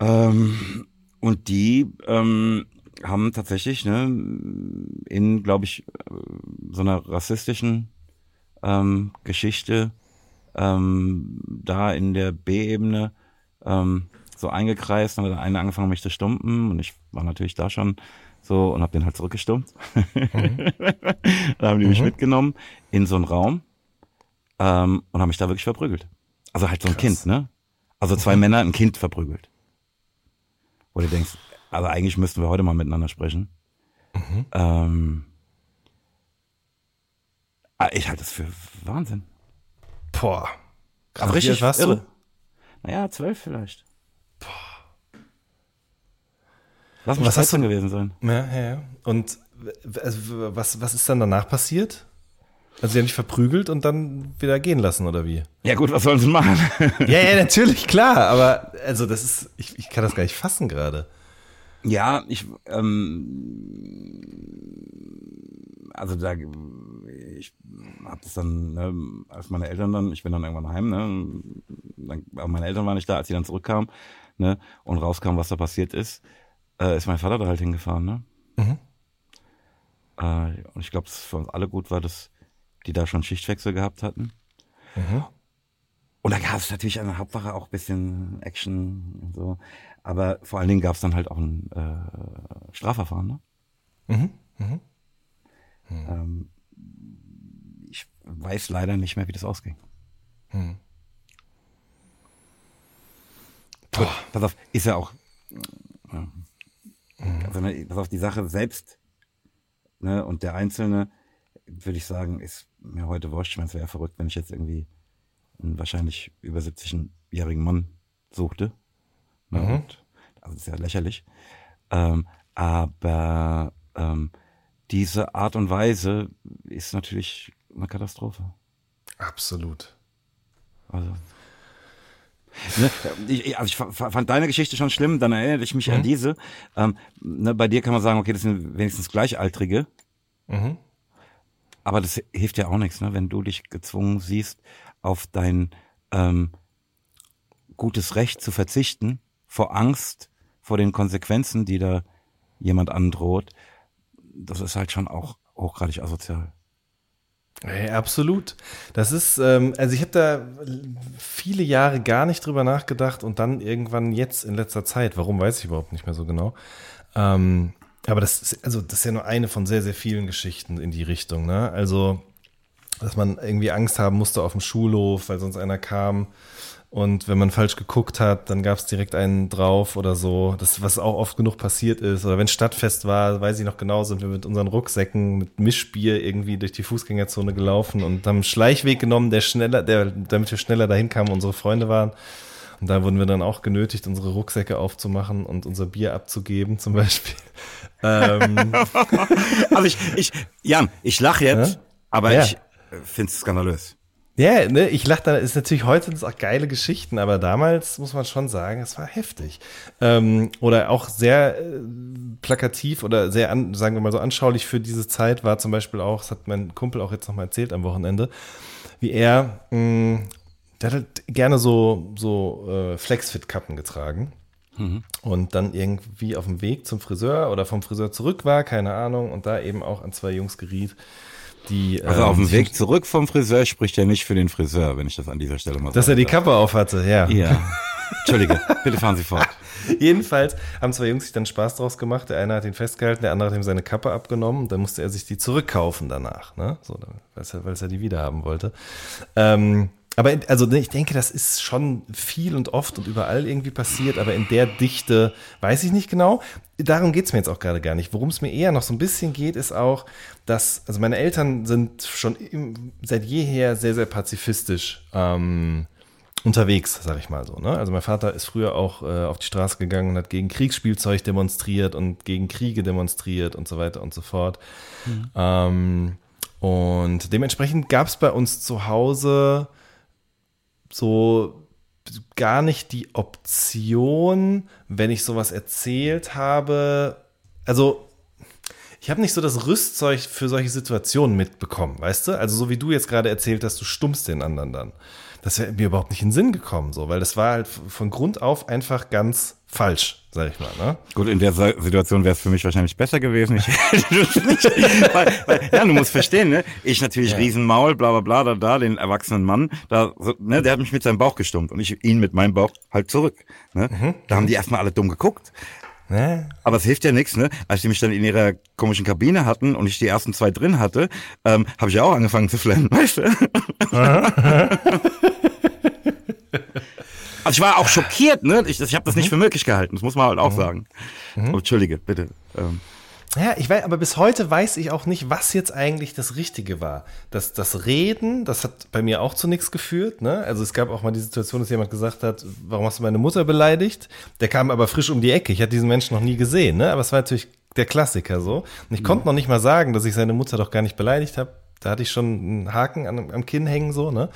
Ähm, und die ähm, haben tatsächlich ne, in, glaube ich, so einer rassistischen ähm, Geschichte ähm, da in der B-Ebene ähm, so eingekreist, dann hat der eine angefangen, mich zu stumpen und ich war natürlich da schon so und habe den halt zurückgestummt. Mhm. dann haben die mich mhm. mitgenommen in so einen Raum ähm, und haben mich da wirklich verprügelt. Also halt so ein Krass. Kind, ne? Also zwei mhm. Männer, ein Kind verprügelt. Wo du denkst, also eigentlich müssten wir heute mal miteinander sprechen. Mhm. Ähm, ah, ich halte das für Wahnsinn. Boah. Aber richtig warst irre. Du? Naja, zwölf vielleicht. Boah. Lass mich was hast du gewesen sein. Ja, ja, ja. Und also, was, was ist dann danach passiert? Also sie haben dich verprügelt und dann wieder gehen lassen, oder wie? Ja gut, was sollen sie machen? ja, ja, natürlich, klar. Aber also das ist, ich, ich kann das gar nicht fassen gerade. Ja, ich, ähm, also da, ich habe das dann, ne, als meine Eltern dann, ich bin dann irgendwann heim, ne, dann, aber meine Eltern waren nicht da, als sie dann zurückkamen, ne, und rauskam, was da passiert ist, äh, ist mein Vater da halt hingefahren, ne. Mhm. Äh, und ich glaube, dass für uns alle gut war, dass die da schon Schichtwechsel gehabt hatten. Mhm. Und da gab es natürlich an der Hauptwache auch ein bisschen Action und so. Aber vor allen Dingen gab es dann halt auch ein äh, Strafverfahren, ne? Mhm. Mhm. Mhm. Ähm, ich weiß leider nicht mehr, wie das ausging. Mhm. Gut, pass auf, ist ja auch. Äh, also, ne, pass auf, die Sache selbst ne, und der Einzelne, würde ich sagen, ist mir heute wurscht. Ich meine, es wäre ja verrückt, wenn ich jetzt irgendwie einen wahrscheinlich über 70-jährigen Mann suchte. Mhm. Und, also das ist ja lächerlich. Ähm, aber ähm, diese Art und Weise ist natürlich eine Katastrophe. Absolut. Also. Ne, ich, also ich fand deine Geschichte schon schlimm, dann erinnere ich mich mhm. an diese. Ähm, ne, bei dir kann man sagen, okay, das sind wenigstens Gleichaltrige. Mhm. Aber das hilft ja auch nichts, ne, wenn du dich gezwungen siehst, auf dein ähm, gutes Recht zu verzichten, vor Angst, vor den Konsequenzen, die da jemand androht, das ist halt schon auch hochgradig asozial. Hey, absolut. Das ist, ähm, also ich habe da viele Jahre gar nicht drüber nachgedacht und dann irgendwann jetzt in letzter Zeit, warum weiß ich überhaupt nicht mehr so genau. Ähm, aber das ist, also das ist ja nur eine von sehr, sehr vielen Geschichten in die Richtung, ne? Also dass man irgendwie Angst haben musste auf dem Schulhof, weil sonst einer kam. Und wenn man falsch geguckt hat, dann gab es direkt einen drauf oder so. Das, was auch oft genug passiert ist. Oder wenn Stadtfest war, weiß ich noch genau, sind wir mit unseren Rucksäcken mit Mischbier irgendwie durch die Fußgängerzone gelaufen und haben einen Schleichweg genommen, der schneller, der, damit wir schneller dahin kamen, unsere Freunde waren. Und da wurden wir dann auch genötigt, unsere Rucksäcke aufzumachen und unser Bier abzugeben, zum Beispiel. ähm. also ich, ich, Jan, ich lache jetzt, ja? aber ja. ich finde es skandalös. Ja, ne, ich lache da, ist natürlich heute das auch geile Geschichten, aber damals muss man schon sagen, es war heftig. Ähm, oder auch sehr äh, plakativ oder sehr, an, sagen wir mal so anschaulich für diese Zeit war zum Beispiel auch, das hat mein Kumpel auch jetzt nochmal erzählt am Wochenende, wie er mh, der hat halt gerne so, so äh, Flexfit-Kappen getragen. Mhm. Und dann irgendwie auf dem Weg zum Friseur oder vom Friseur zurück war, keine Ahnung, und da eben auch an zwei Jungs geriet, die. Also ähm, auf dem Weg zurück vom Friseur spricht er nicht für den Friseur, wenn ich das an dieser Stelle mal sage. Dass er die Kappe auf hatte, ja. Ja. Entschuldige, bitte fahren Sie fort. Jedenfalls haben zwei Jungs sich dann Spaß draus gemacht. Der eine hat ihn festgehalten, der andere hat ihm seine Kappe abgenommen. Dann musste er sich die zurückkaufen danach, ne? So, weil er, er die wieder haben wollte. Ähm, aber also ne, ich denke, das ist schon viel und oft und überall irgendwie passiert, aber in der Dichte weiß ich nicht genau. Darum geht's mir jetzt auch gerade gar nicht. Worum es mir eher noch so ein bisschen geht, ist auch, dass, also meine Eltern sind schon im, seit jeher sehr, sehr pazifistisch ähm, unterwegs, sag ich mal so. Ne? Also mein Vater ist früher auch äh, auf die Straße gegangen und hat gegen Kriegsspielzeug demonstriert und gegen Kriege demonstriert und so weiter und so fort. Mhm. Ähm, und dementsprechend gab es bei uns zu Hause so gar nicht die Option, wenn ich sowas erzählt habe. Also, ich habe nicht so das Rüstzeug für solche Situationen mitbekommen, weißt du? Also, so wie du jetzt gerade erzählt hast, du stummst den anderen dann das wäre mir überhaupt nicht in den Sinn gekommen, so, weil das war halt von Grund auf einfach ganz falsch, sag ich mal. Ne? Gut, in der Situation wäre es für mich wahrscheinlich besser gewesen. Ich weil, weil, ja, du musst verstehen, ne? Ich natürlich ja. Riesenmaul, bla bla bla, da, da, den erwachsenen Mann, da, ne, der hat mich mit seinem Bauch gestummt und ich ihn mit meinem Bauch halt zurück. Ne? Mhm. Da haben die erstmal alle dumm geguckt. Ne? Aber es hilft ja nichts, ne? Als die mich dann in ihrer komischen Kabine hatten und ich die ersten zwei drin hatte, ähm, habe ich ja auch angefangen zu flennen, weißt du? also ich war auch schockiert, ne? Ich, ich habe das nicht für möglich gehalten, das muss man halt auch mhm. sagen. Mhm. Oh, Entschuldige, bitte. Ähm. Ja, ich weiß, aber bis heute weiß ich auch nicht, was jetzt eigentlich das Richtige war. Das, das Reden, das hat bei mir auch zu nichts geführt. Ne? Also es gab auch mal die Situation, dass jemand gesagt hat, warum hast du meine Mutter beleidigt? Der kam aber frisch um die Ecke. Ich hatte diesen Menschen noch nie gesehen, ne? aber es war natürlich der Klassiker so. Und ich mhm. konnte noch nicht mal sagen, dass ich seine Mutter doch gar nicht beleidigt habe da hatte ich schon einen Haken an, am Kinn hängen, so, ne?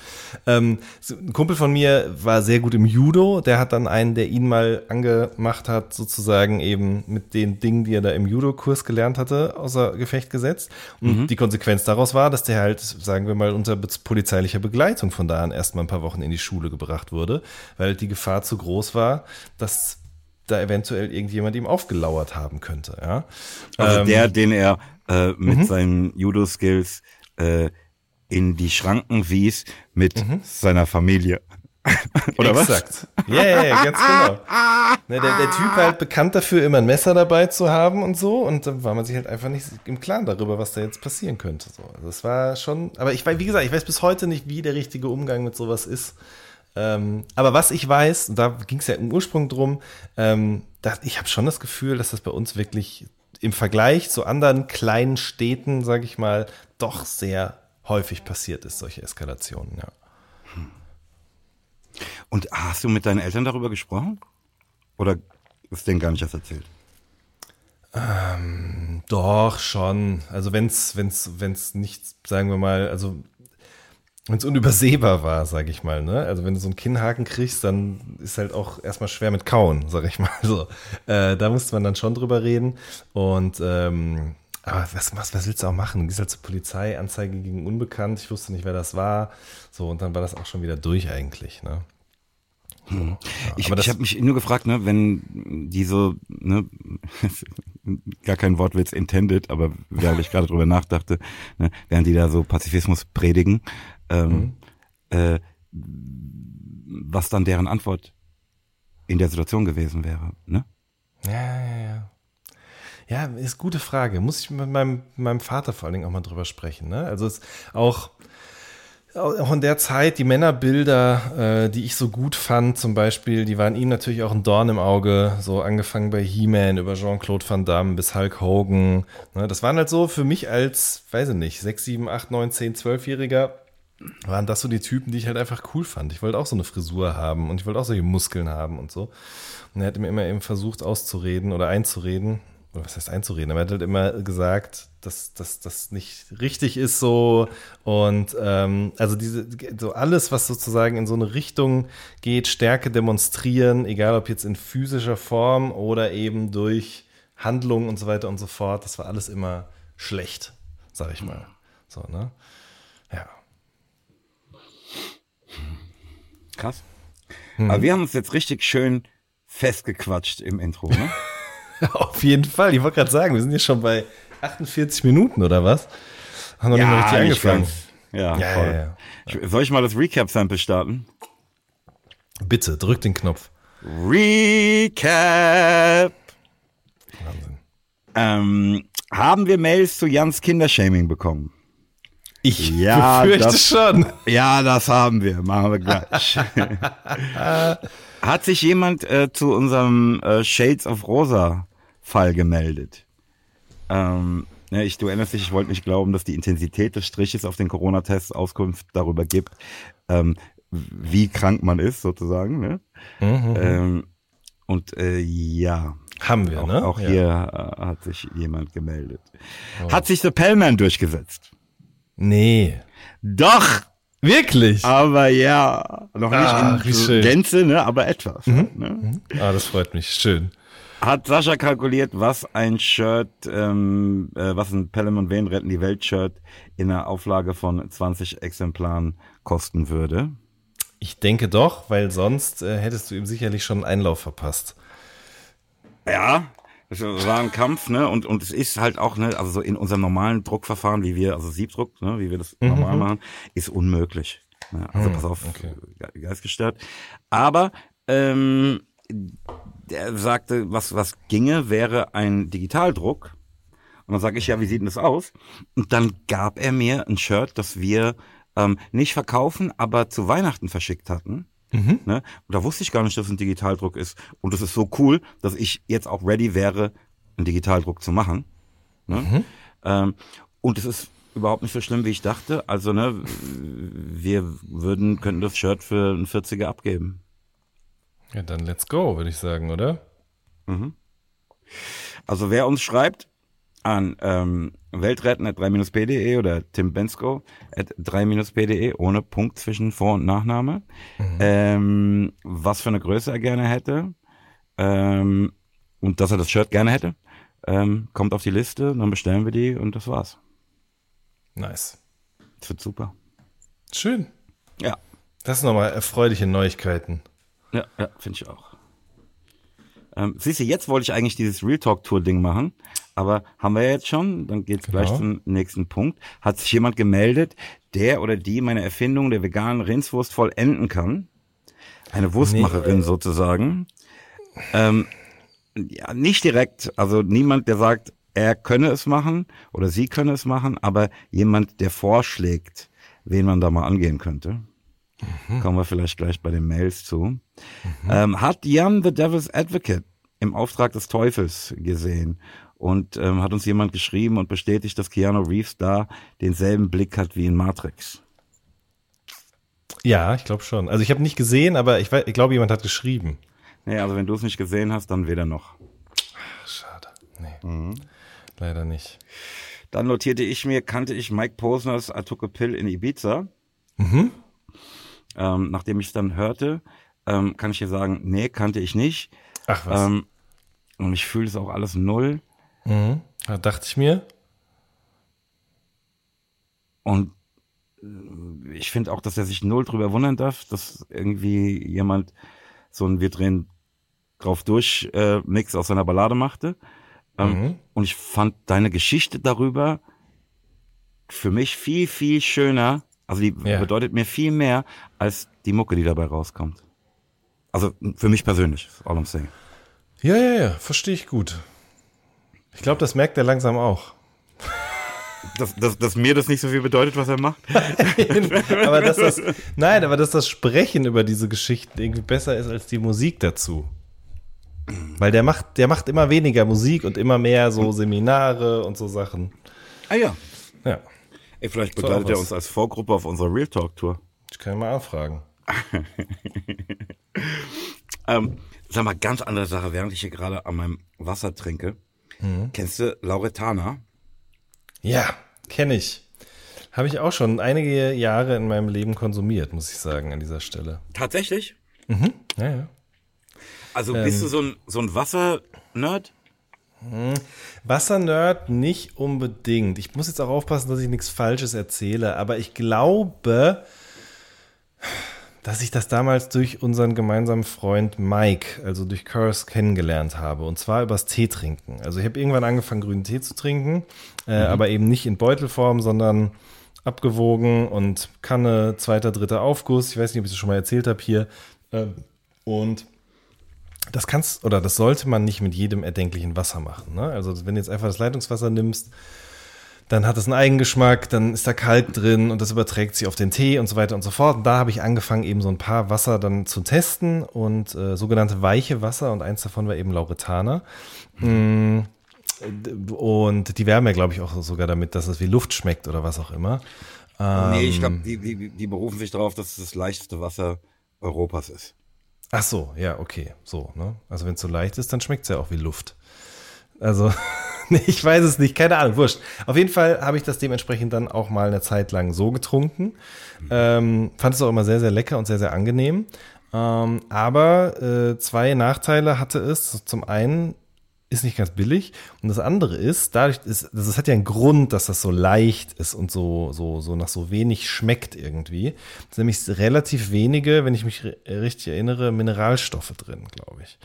Ähm, ein Kumpel von mir war sehr gut im Judo, der hat dann einen, der ihn mal angemacht hat, sozusagen eben mit den Dingen, die er da im Judo-Kurs gelernt hatte, außer Gefecht gesetzt. Und mhm. die Konsequenz daraus war, dass der halt, sagen wir mal, unter polizeilicher Begleitung von da an erstmal ein paar Wochen in die Schule gebracht wurde, weil die Gefahr zu groß war, dass da eventuell irgendjemand ihm aufgelauert haben könnte, ja. Also ähm, der, den er äh, mit mhm. seinen Judo-Skills äh, in die Schranken wies mit mhm. seiner Familie. Oder Exakt. was? Ja, yeah, yeah, ganz genau. Ne, der, der, Typ war halt bekannt dafür, immer ein Messer dabei zu haben und so. Und dann war man sich halt einfach nicht im Klaren darüber, was da jetzt passieren könnte. So. Also das war schon, aber ich weiß, wie gesagt, ich weiß bis heute nicht, wie der richtige Umgang mit sowas ist. Ähm, aber was ich weiß, und da ging es ja im Ursprung drum, ähm, da, ich habe schon das Gefühl, dass das bei uns wirklich im Vergleich zu anderen kleinen Städten, sage ich mal, doch sehr häufig passiert ist, solche Eskalationen, ja. Und hast du mit deinen Eltern darüber gesprochen? Oder ist denen gar nicht das erzählt? Ähm, doch, schon. Also wenn es wenn's, wenn's nicht, sagen wir mal, also wenn es unübersehbar war, sage ich mal. Ne? Also wenn du so einen Kinnhaken kriegst, dann ist halt auch erstmal schwer mit Kauen, sage ich mal. So, äh, da musste man dann schon drüber reden. Und ähm, aber was, was, was willst du auch machen? Du gehst halt zur Polizei, Anzeige gegen Unbekannt. Ich wusste nicht, wer das war. So, und dann war das auch schon wieder durch eigentlich. Ne? Hm. ja. Ich, ich habe mich nur gefragt, ne, wenn die so, ne, gar kein Wortwitz intended, aber während ich gerade drüber nachdachte, ne, während die da so Pazifismus predigen, ähm, mhm. äh, was dann deren Antwort in der Situation gewesen wäre, ne? Ja, ja, ja. Ja, ist gute Frage. Muss ich mit meinem, meinem Vater vor allen Dingen auch mal drüber sprechen. Ne? Also es auch, auch in der Zeit, die Männerbilder, äh, die ich so gut fand, zum Beispiel, die waren ihm natürlich auch ein Dorn im Auge. So angefangen bei He-Man über Jean-Claude Van Damme bis Hulk Hogan. Ne? Das waren halt so für mich als, weiß ich nicht, 6, 7, 8, 9, 10, 12-Jähriger waren das so die Typen, die ich halt einfach cool fand. Ich wollte auch so eine Frisur haben und ich wollte auch solche Muskeln haben und so. Und er hat mir immer eben versucht auszureden oder einzureden, oder was heißt einzureden, aber er hat halt immer gesagt, dass das nicht richtig ist so und ähm, also diese so alles, was sozusagen in so eine Richtung geht, Stärke demonstrieren, egal ob jetzt in physischer Form oder eben durch Handlungen und so weiter und so fort, das war alles immer schlecht, sag ich mal. So, ne? Ja. Krass. Aber wir haben uns jetzt richtig schön festgequatscht im Intro, ne? Auf jeden Fall. Ich wollte gerade sagen, wir sind jetzt schon bei 48 Minuten oder was? Haben noch nicht mal richtig nicht angefangen. Ja, Ja, voll. ja, ja. Soll ich mal das Recap-Sample starten? Bitte, drück den Knopf. Recap! Wahnsinn. Ähm, haben wir Mails zu Jans Kindershaming bekommen? Ich Ja, befürchte das- schon. Ja, das haben wir. Machen wir gleich. Hat sich jemand äh, zu unserem äh, Shades of Rosa Fall gemeldet? Ähm, ne, ich, du erinnerst dich, ich wollte nicht glauben, dass die Intensität des Striches auf den Corona-Tests Auskunft darüber gibt, ähm, wie krank man ist, sozusagen. Ne? Ähm, und äh, ja, Haben wir, auch, ne? auch Ja. hier äh, hat sich jemand gemeldet. Hat sich The Pellman durchgesetzt? Nee. Doch! Wirklich? Aber ja, noch nicht Ach, wie in. Gänze, ne, aber etwas. Ne? Ah, das freut mich. Schön. Hat Sascha kalkuliert, was ein Shirt, ähm, äh, was ein Pelham und Wayne retten die Welt Shirt in einer Auflage von 20 Exemplaren kosten würde? Ich denke doch, weil sonst äh, hättest du ihm sicherlich schon einen Einlauf verpasst. Ja, es war ein Kampf, ne, und, und es ist halt auch, ne, also so in unserem normalen Druckverfahren, wie wir, also Siebdruck, ne, wie wir das normal machen, ist unmöglich. Ne? Also pass auf, okay. ge- geistgestört. Aber, ähm, der sagte, was, was ginge, wäre ein Digitaldruck. Und dann sage ich, ja, wie sieht denn das aus? Und dann gab er mir ein Shirt, das wir ähm, nicht verkaufen, aber zu Weihnachten verschickt hatten. Ne? Und da wusste ich gar nicht, dass es ein Digitaldruck ist. Und das ist so cool, dass ich jetzt auch ready wäre, einen Digitaldruck zu machen. Ne? Ähm, und es ist überhaupt nicht so schlimm, wie ich dachte. Also, ne, wir würden, könnten das Shirt für einen 40er abgeben. Ja, dann let's go, würde ich sagen, oder? Also wer uns schreibt an ähm, weltretten at 3-p.de oder Tim Bensko at 3-p.de ohne Punkt zwischen Vor- und Nachname, ähm, was für eine Größe er gerne hätte ähm, und dass er das Shirt gerne hätte, ähm, kommt auf die Liste, dann bestellen wir die und das war's. Nice. Das wird super. Schön. Ja, Das sind nochmal erfreuliche Neuigkeiten. ja, ja finde ich auch. Ähm, siehst du, jetzt wollte ich eigentlich dieses Real Talk Tour Ding machen, aber haben wir jetzt schon, dann geht's gleich Genau. zum nächsten Punkt. Hat sich jemand gemeldet, der oder die meine Erfindung der veganen Rindswurst vollenden kann? Eine Wurstmacherin sozusagen. Ähm, ja, nicht direkt, also niemand, der sagt, er könne es machen oder sie könne es machen, aber jemand, der vorschlägt, wen man da mal angehen könnte. Kommen wir vielleicht gleich bei den Mails zu. Ähm, hat Jan the Devil's Advocate im Auftrag des Teufels gesehen und ähm, hat uns jemand geschrieben und bestätigt, dass Keanu Reeves da denselben Blick hat wie in Matrix. Ja, ich glaube schon. Also ich habe nicht gesehen, aber ich, ich glaube, jemand hat geschrieben. Nee, also wenn du es nicht gesehen hast, dann weder noch. Schade. Nee. Leider nicht. Dann notierte ich mir, kannte ich Mike Posners I Took a Pill in Ibiza. Ähm, nachdem ich es dann hörte, ähm, kann ich dir sagen, nee, kannte ich nicht. Ach was. Ähm, und ich fühle es auch alles null. Mhm. Da dachte ich mir. Und äh, ich finde auch, dass er sich null drüber wundern darf, dass irgendwie jemand so ein Wir drehen drauf durch äh, Mix aus seiner Ballade machte. Ähm, Mhm. Und ich fand deine Geschichte darüber für mich viel, viel schöner. Also die Ja. bedeutet mir viel mehr als die Mucke, die dabei rauskommt. Also für mich persönlich, all I'm saying. Ja, ja, ja, verstehe ich gut. Ich glaube, das merkt er langsam auch. Dass, dass, dass mir das nicht so viel bedeutet, was er macht. aber dass das, nein, aber dass das Sprechen über diese Geschichten irgendwie besser ist als die Musik dazu. Weil der macht, der macht immer weniger Musik und immer mehr so Seminare und so Sachen. Ah ja. Ja, Ey, vielleicht So begleitet auch er uns als Vorgruppe auf unserer Real Talk Tour. ich kann ihn mal anfragen. Ähm, sag mal, ganz andere Sache, während ich hier gerade an meinem Wasser trinke. Kennst du Lauretana? Ja, kenne ich. Habe ich auch schon einige Jahre in meinem Leben konsumiert, muss ich sagen, an dieser Stelle. Tatsächlich? Ja, ja. Also bist du so ein, so ein Wasser-Nerd? Wassernerd nicht unbedingt. Ich muss jetzt auch aufpassen, dass ich nichts Falsches erzähle, aber ich glaube, dass ich das damals durch unseren gemeinsamen Freund Mike, also durch Curse, kennengelernt habe. Und zwar übers Tee trinken. Also ich habe irgendwann angefangen, grünen Tee zu trinken, äh, mhm. aber eben nicht in Beutelform, sondern abgewogen und Kanne, zweiter, dritter Aufguss. Ich weiß nicht, ob ich das schon mal erzählt habe hier. Äh, und das kannst oder das sollte man nicht mit jedem erdenklichen Wasser machen. Ne? Also wenn du jetzt einfach das Leitungswasser nimmst, dann hat es einen Eigengeschmack, dann ist da Kalk drin und das überträgt sich auf den Tee und so weiter und so fort. Und da habe ich angefangen, eben so ein paar Wasser dann zu testen und äh, sogenannte weiche Wasser und eins davon war eben Lauretaner. Mhm. Und die werben ja, glaube ich, auch sogar damit, dass es wie Luft schmeckt oder was auch immer. Ähm, nee, ich glaube, die, die, die berufen sich darauf, dass es das leichteste Wasser Europas ist. Ach so, ja, okay. So, ne? Also wenn es so leicht ist, dann schmeckt es ja auch wie Luft. Also, ich weiß es nicht, keine Ahnung, wurscht. Auf jeden Fall habe ich das dementsprechend dann auch mal eine Zeit lang so getrunken. Ähm, fand es auch immer sehr, sehr lecker und sehr, sehr angenehm. Ähm, aber äh, zwei Nachteile hatte es. Zum einen ist nicht ganz billig. Und das andere ist, dadurch ist, das, hat ja einen Grund, dass das so leicht ist und so, so, so nach so wenig schmeckt irgendwie. Nämlich relativ wenige, wenn ich mich richtig erinnere, Mineralstoffe drin, glaube ich.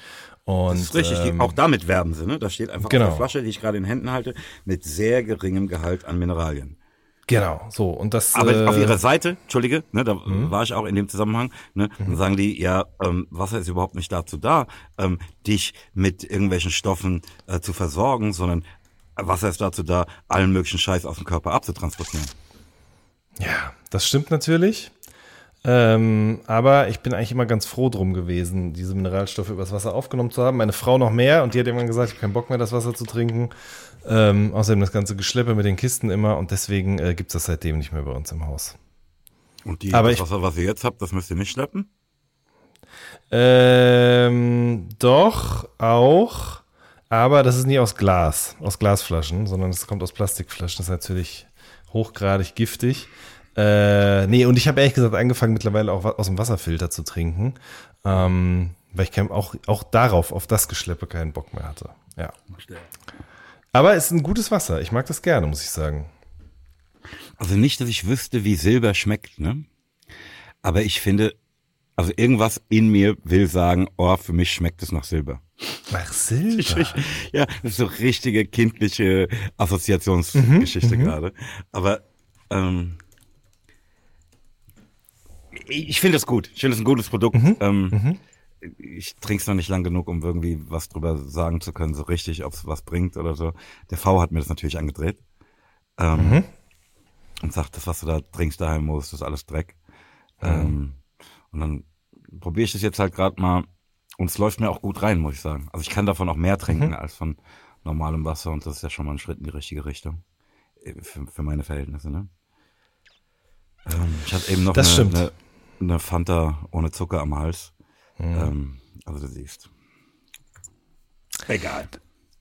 Und, das ist richtig, ähm, auch damit werben sie, ne? Da steht einfach genau. auf der Flasche, die ich gerade in Händen halte, mit sehr geringem Gehalt an Mineralien. Genau, so und das. Aber äh, auf ihrer Seite, entschuldige, ne, da mh. war ich auch in dem Zusammenhang, ne, mhm. dann sagen die, ja, ähm, Wasser ist überhaupt nicht dazu da, ähm, dich mit irgendwelchen Stoffen äh, zu versorgen, sondern Wasser ist dazu da, allen möglichen Scheiß aus dem Körper abzutransportieren. Ja, das stimmt natürlich. Ähm, aber ich bin eigentlich immer ganz froh drum gewesen, diese Mineralstoffe übers Wasser aufgenommen zu haben. Meine Frau noch mehr und die hat irgendwann gesagt, ich habe keinen Bock mehr, das Wasser zu trinken. Ähm, außerdem das ganze Geschleppe mit den Kisten immer und deswegen äh, gibt es das seitdem nicht mehr bei uns im Haus. Und die, Aber das Wasser, was ihr jetzt habt, das müsst ihr nicht schleppen? Ähm, doch, auch. Aber das ist nicht aus Glas, aus Glasflaschen, sondern es kommt aus Plastikflaschen. Das ist natürlich hochgradig giftig. Äh, nee, und ich habe ehrlich gesagt angefangen, mittlerweile auch aus dem Wasserfilter zu trinken. Ähm, weil ich auch, auch darauf, auf das Geschleppe keinen Bock mehr hatte. Ja. Aber es ist ein gutes Wasser. Ich mag das gerne, muss ich sagen. Also nicht, dass ich wüsste, wie Silber schmeckt, ne? Aber ich finde, also irgendwas in mir will sagen, oh, für mich schmeckt es nach Silber. Nach Silber? ja, das ist so richtige kindliche Assoziationsgeschichte mhm, mhm, gerade. Aber ähm, ich finde es gut. Ich finde es ein gutes Produkt. Mhm. Ähm, mhm. Ich trinke es noch nicht lang genug, um irgendwie was drüber sagen zu können, so richtig, ob es was bringt oder so. Der V hat mir das natürlich angedreht. Ähm, mhm. Und sagt, das, was du da trinkst daheim musst, das ist alles Dreck. Ähm, und dann probiere ich das jetzt halt gerade mal. Und es läuft mir auch gut rein, muss ich sagen. Also ich kann davon auch mehr trinken mhm. als von normalem Wasser und das ist ja schon mal ein Schritt in die richtige Richtung. Äh, für, für meine Verhältnisse, ne? Ähm, ich hatte eben noch das eine, eine, eine Fanta ohne Zucker am Hals. Mhm. Ähm, also du siehst. Egal.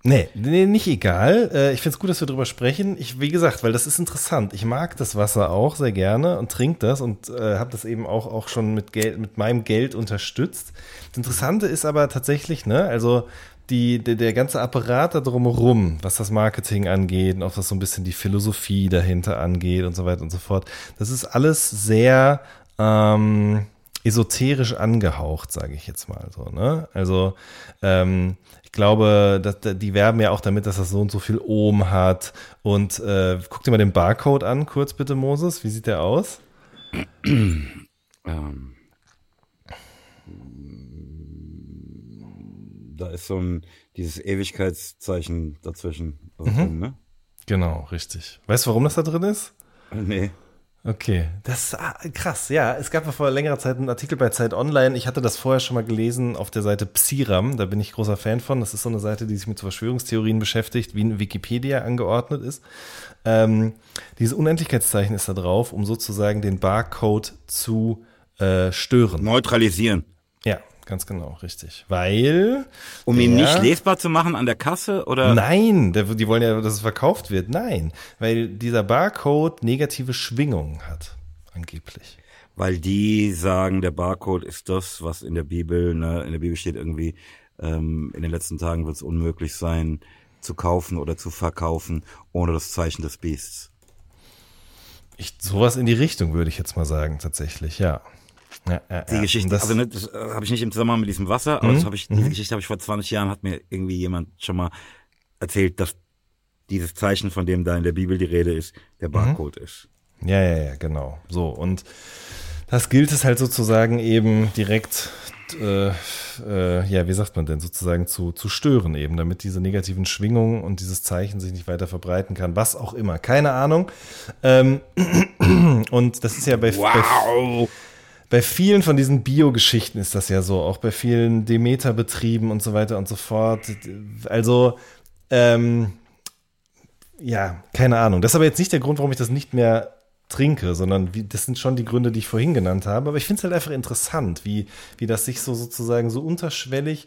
Nee, nee, nicht egal. Äh, ich finde es gut, dass wir drüber sprechen. Ich, wie gesagt, weil das ist interessant. Ich mag das Wasser auch sehr gerne und trinke das und äh, habe das eben auch, auch schon mit Geld, mit meinem Geld unterstützt. Das Interessante ist aber tatsächlich, ne, also die, der, der ganze Apparat da drumherum, was das Marketing angeht und auch was so ein bisschen die Philosophie dahinter angeht und so weiter und so fort, das ist alles sehr ähm, esoterisch angehaucht, sage ich jetzt mal so. Ne? Also ähm, ich glaube, dass, die werben ja auch damit, dass das so und so viel Ohm hat. Und äh, guck dir mal den Barcode an, kurz bitte, Moses. Wie sieht der aus? Ähm, da ist so ein dieses Ewigkeitszeichen dazwischen. Mhm. drin, ne? Genau, richtig. Weißt du, warum das da drin ist? Nee. Okay, das ist ah, krass. Ja, es gab vor längerer Zeit einen Artikel bei Zeit Online. Ich hatte das vorher schon mal gelesen auf der Seite Psiram. Da bin ich großer Fan von. Das ist so eine Seite, die sich mit Verschwörungstheorien beschäftigt, wie in Wikipedia angeordnet ist. Ähm, dieses Unendlichkeitszeichen ist da drauf, um sozusagen den Barcode zu äh, stören. Neutralisieren. Ja, Ganz genau, richtig. Weil. Um ihn nicht lesbar zu machen an der Kasse oder? Nein, der, die wollen ja, dass es verkauft wird. Nein, weil dieser Barcode negative Schwingungen hat, angeblich. Weil die sagen, der Barcode ist das, was in der Bibel, ne, in der Bibel steht irgendwie, ähm, in den letzten Tagen wird es unmöglich sein, zu kaufen oder zu verkaufen, ohne das Zeichen des Biests. Ich, sowas in die Richtung würde ich jetzt mal sagen, tatsächlich, ja. Ja, ja, Die. Geschichte, Das- also ne, das äh, habe ich nicht im Zusammenhang mit diesem Wasser, aber Mhm, ich, diese Geschichte habe ich vor 20 Jahren, hat mir irgendwie jemand schon mal erzählt, dass dieses Zeichen, von dem da in der Bibel die Rede ist, der Mhm. Barcode ist. Ja, ja, ja, genau. So, und das gilt es halt sozusagen eben direkt, äh, äh, ja, wie sagt man denn, sozusagen zu, zu stören eben, damit diese negativen Schwingungen und dieses Zeichen sich nicht weiter verbreiten kann, was auch immer. Keine Ahnung. Ähm, und das ist ja bei, Wow! bei vielen von diesen Bio-Geschichten ist das ja so, auch bei vielen Demeter-Betrieben und so weiter und so fort. Also, ähm, ja, keine Ahnung. Das ist aber jetzt nicht der Grund, warum ich das nicht mehr trinke, sondern wie, das sind schon die Gründe, die ich vorhin genannt habe. Aber ich finde es halt einfach interessant, wie, wie das sich so sozusagen so unterschwellig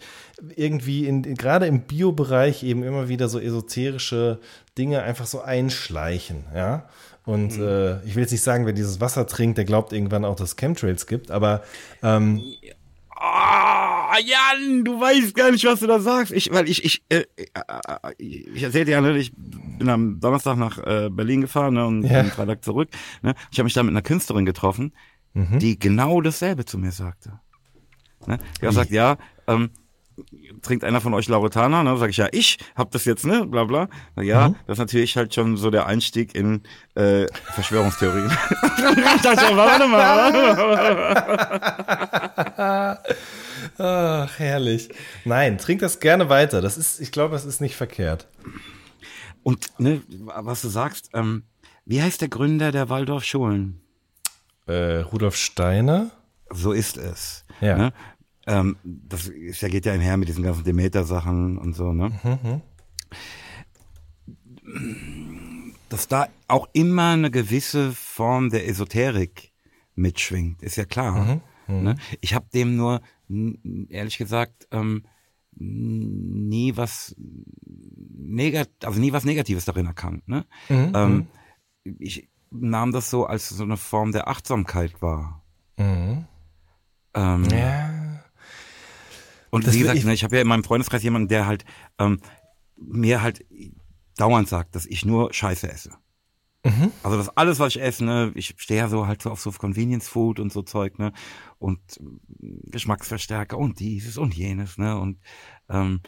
irgendwie in, gerade im Bio-Bereich eben immer wieder so esoterische Dinge einfach so einschleichen, ja. Und äh, ich will jetzt nicht sagen, wer dieses Wasser trinkt, der glaubt irgendwann auch, dass es Chemtrails gibt, aber ähm, Ah, Jan, du weißt gar nicht, was du da sagst. Ich, weil ich, ich, äh, äh, ich, ich erzählte ja, ne, ich bin am Donnerstag nach äh, Berlin gefahren ne, und Ja. am Freitag zurück. Ne. Ich habe mich da mit einer Künstlerin getroffen, Mhm. die genau dasselbe zu mir sagte. Ne? Die hat gesagt, ja, ähm, trinkt einer von euch Lauretaner? Ne? Sag ich, ja, ich hab das jetzt, ne? Bla bla. Na, ja, Mhm. das ist natürlich halt schon so der Einstieg in äh, Verschwörungstheorien. Warte mal, warte mal. ach, herrlich. Nein, trink das gerne weiter. Das ist, ich glaube, das ist nicht verkehrt. Und ne, was du sagst, ähm, wie heißt der Gründer der Waldorfschulen? Äh, Rudolf Steiner? So ist es. Ja. Ne? Ähm, das ist, ja, geht ja einher mit diesen ganzen Demeter-Sachen und so, ne? Dass da auch immer eine gewisse Form der Esoterik mitschwingt, ist ja klar. Ne? Ich habe dem nur, ehrlich gesagt, ähm, nie was negat also nie was Negatives darin erkannt. Ne? Ähm, ich nahm das so als so eine Form der Achtsamkeit wahr. Ähm, Ja. Und Das wie gesagt, ich- ne, ich habe ja in meinem Freundeskreis jemanden, der halt ähm, mir halt dauernd sagt, dass ich nur Scheiße esse. Mhm. Also das alles, was ich esse, ne, ich stehe ja so halt so auf so Convenience Food und so Zeug, ne, und ähm, Geschmacksverstärker und dieses und jenes, ne, und ähm,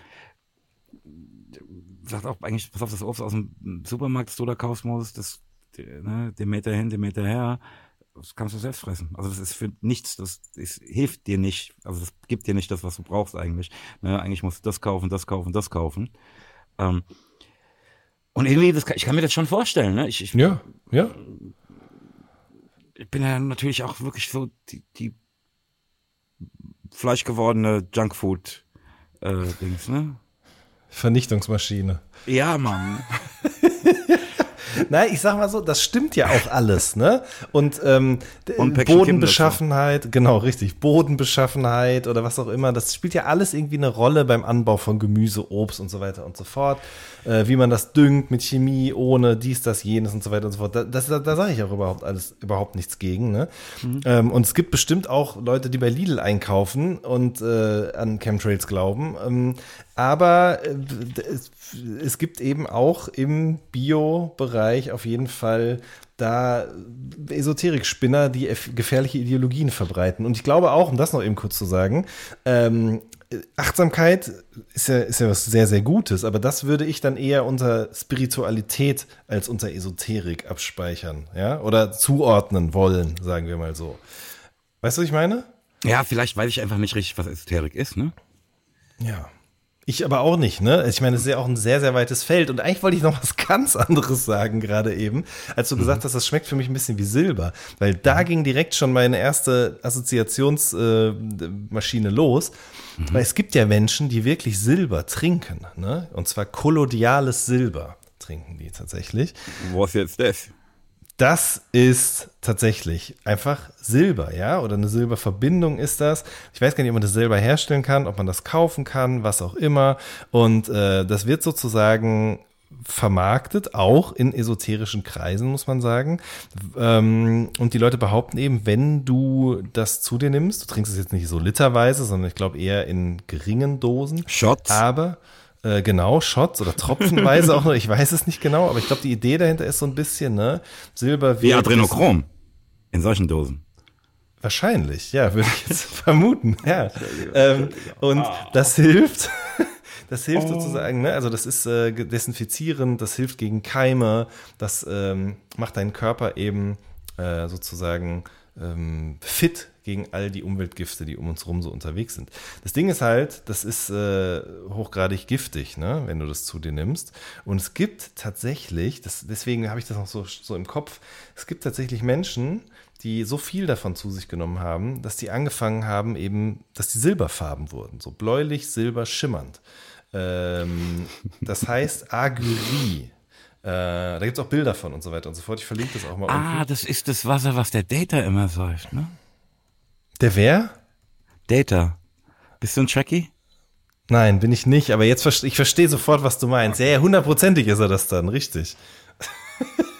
sagt auch eigentlich, pass auf, das Obst aus dem Supermarkt, das du da kaufst, Moses, das, ne, den Meter hin, den Meter her, das kannst du selbst fressen. Also das ist für nichts, das, das hilft dir nicht, also das gibt dir nicht das, was du brauchst eigentlich. Ne? Eigentlich musst du das kaufen, das kaufen, das kaufen. Ähm, und irgendwie, das ich kann mir das schon vorstellen, ne? Ich, ich, Ja, ja. ich bin ja natürlich auch wirklich so die, die fleischgewordene Junkfood äh, ne? Vernichtungsmaschine. Ja, Mann. Nein, ich sag mal so, das stimmt ja auch alles, ne? Und, ähm, Und Bodenbeschaffenheit, genau, richtig, Bodenbeschaffenheit oder was auch immer, das spielt ja alles irgendwie eine Rolle beim Anbau von Gemüse, Obst und so weiter und so fort. Äh, wie man das düngt mit Chemie, ohne dies, das, jenes und so weiter und so fort. Da, das, da, da sage ich auch überhaupt alles, überhaupt nichts gegen, ne? Ähm, und es gibt bestimmt auch Leute, die bei Lidl einkaufen und äh, an Chemtrails glauben. Ähm, aber äh, es, gibt eben auch im Bio-Bereich auf jeden Fall da Esoterik-Spinner, die gefährliche Ideologien verbreiten. Und ich glaube auch, um das noch eben kurz zu sagen, ähm, Achtsamkeit ist ja, ist ja was sehr, sehr Gutes, aber das würde ich dann eher unter Spiritualität als unter Esoterik abspeichern, ja, oder zuordnen wollen, sagen wir mal so. Weißt du, was ich meine? Ja, vielleicht weiß ich einfach nicht richtig, was Esoterik ist, ne? Ja. Ich aber auch nicht, ne? Ich meine, es ist ja auch ein sehr, sehr weites Feld. Und eigentlich wollte ich noch was ganz anderes sagen, gerade eben, als du gesagt hast, das schmeckt für mich ein bisschen wie Silber. Weil da ging direkt schon meine erste Assoziationsmaschine los. Weil es gibt ja Menschen, die wirklich Silber trinken, ne? Und zwar kollodiales Silber trinken die tatsächlich. Was jetzt das? Das ist tatsächlich einfach Silber, ja, oder eine Silberverbindung ist das. Ich weiß gar nicht, ob man das selber herstellen kann, ob man das kaufen kann, was auch immer. Und äh, das wird sozusagen vermarktet, auch in esoterischen Kreisen, muss man sagen. Ähm, und die Leute behaupten eben, wenn du das zu dir nimmst, du trinkst es jetzt nicht so literweise, sondern ich glaube eher in geringen Dosen. Shots? Aber äh, genau, Shots oder tropfenweise auch noch, ich weiß es nicht genau, aber ich glaube, die Idee dahinter ist so ein bisschen, ne? Silber Wie Adrenochrom. In solchen Dosen. Wahrscheinlich, ja, würde ich jetzt vermuten. Ja. Ähm, und das hilft. Das hilft Oh. sozusagen, ne? also das ist äh, desinfizierend, das hilft gegen Keime, das ähm, macht deinen Körper eben äh, sozusagen ähm, fit gegen all die Umweltgifte, die um uns rum so unterwegs sind. Das Ding ist halt, das ist äh, hochgradig giftig, ne? wenn du das zu dir nimmst. Und es gibt tatsächlich, das, deswegen habe ich das noch so, so im Kopf, es gibt tatsächlich Menschen, die so viel davon zu sich genommen haben, dass die angefangen haben, eben, dass die silberfarben wurden, so bläulich, silber, schimmernd. Ähm, das heißt Agyrie. Äh, da gibt es auch Bilder von und so weiter und so fort. Ich verlinke das auch mal Ah, unten. das ist das Wasser, was der Data immer säuft, ne? Der wer? Data. Bist du ein Trekkie? Nein, bin ich nicht, aber jetzt verste ich verstehe sofort, was du meinst. Ja, ja, hundertprozentig ist er das dann, richtig.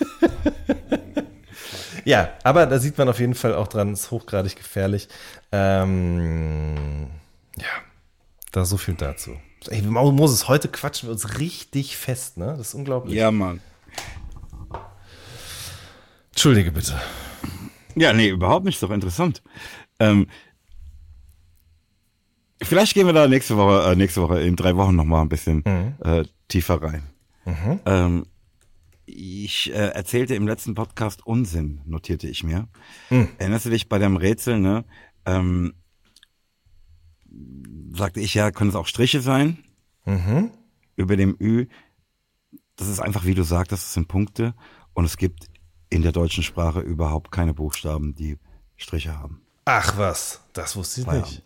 ja, aber da sieht man auf jeden Fall auch dran, ist hochgradig gefährlich. Ähm, ja, da so viel dazu. Ey, Moses, heute quatschen wir uns richtig fest, ne? Das ist unglaublich. Ja, Mann. Entschuldige bitte. Ja, nee, überhaupt nicht, ist doch interessant. Ähm, vielleicht gehen wir da nächste Woche, äh, nächste Woche in drei Wochen nochmal ein bisschen äh, tiefer rein. Ähm, ich äh, erzählte im letzten Podcast Unsinn, notierte ich mir. Erinnerst du dich bei dem Rätsel, ne? Ähm, sagte ich ja, können es auch Striche sein? Über dem Ü. Das ist einfach, wie du sagtest, das sind Punkte. Und es gibt in der deutschen Sprache überhaupt keine Buchstaben, die Striche haben. Ach was, das wusste ich nicht.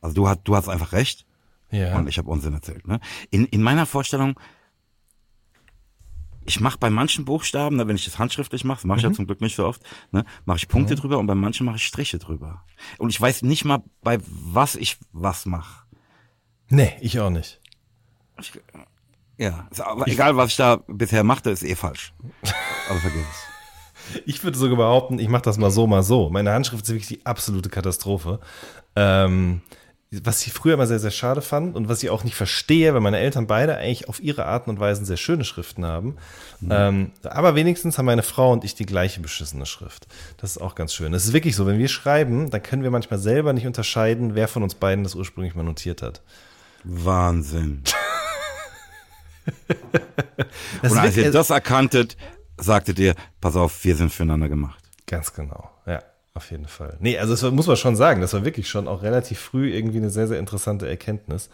Also du, hast, du hast einfach recht Ja. und ich habe Unsinn erzählt. Ne? In, in meiner Vorstellung, ich mache bei manchen Buchstaben, ne, wenn ich das handschriftlich mache, mache ich ja zum Glück nicht so oft, ne, mache ich Punkte drüber und bei manchen mache ich Striche drüber. Und ich weiß nicht mal, bei was ich was mache. Nee, ich auch nicht. Ja, ist aber egal was ich da bisher machte, ist eh falsch. Aber vergiss es. Ich würde sogar behaupten, ich mache das mal so, mal so. Meine Handschrift ist wirklich die absolute Katastrophe. Ähm, was ich früher immer sehr, sehr schade fand und was ich auch nicht verstehe, weil meine Eltern beide eigentlich auf ihre Arten und Weisen sehr schöne Schriften haben. Ähm, aber wenigstens haben meine Frau und ich die gleiche beschissene Schrift. Das ist auch ganz schön. Es ist wirklich so, wenn wir schreiben, dann können wir manchmal selber nicht unterscheiden, wer von uns beiden das ursprünglich mal notiert hat. Wahnsinn. Und als ihr das erkanntet, sagtet ihr, pass auf, wir sind füreinander gemacht. Ganz genau, ja, auf jeden Fall. Nee, also das muss man schon sagen, das war wirklich schon auch relativ früh irgendwie eine sehr, sehr interessante Erkenntnis.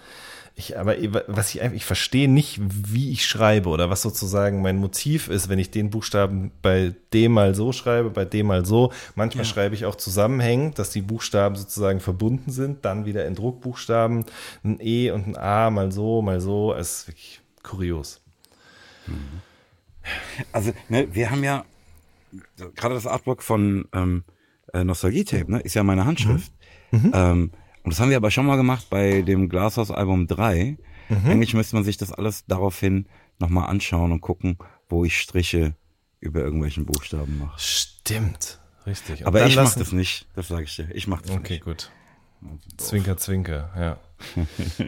Ich, aber was ich einfach, ich verstehe nicht, wie ich schreibe oder was sozusagen mein Motiv ist, wenn ich den Buchstaben bei dem mal so schreibe, bei dem mal so. Manchmal schreibe ich auch zusammenhängend, dass die Buchstaben sozusagen verbunden sind, dann wieder in Druckbuchstaben, ein E und ein A, mal so, mal so. Es ist wirklich kurios. Also, ne, wir haben ja gerade das Artwork von ähm, äh, Nostalgie-Tape, ne, ist ja meine Handschrift. Ähm, und das haben wir aber schon mal gemacht bei dem Glashaus-Album 3. Eigentlich müsste man sich das alles daraufhin nochmal anschauen und gucken, wo ich Striche über irgendwelchen Buchstaben mache. Stimmt, richtig. Und Aber ich mache das nicht, das sage ich dir. Ich mache das Okay, nicht. gut. Zwinker, zwinker, ja.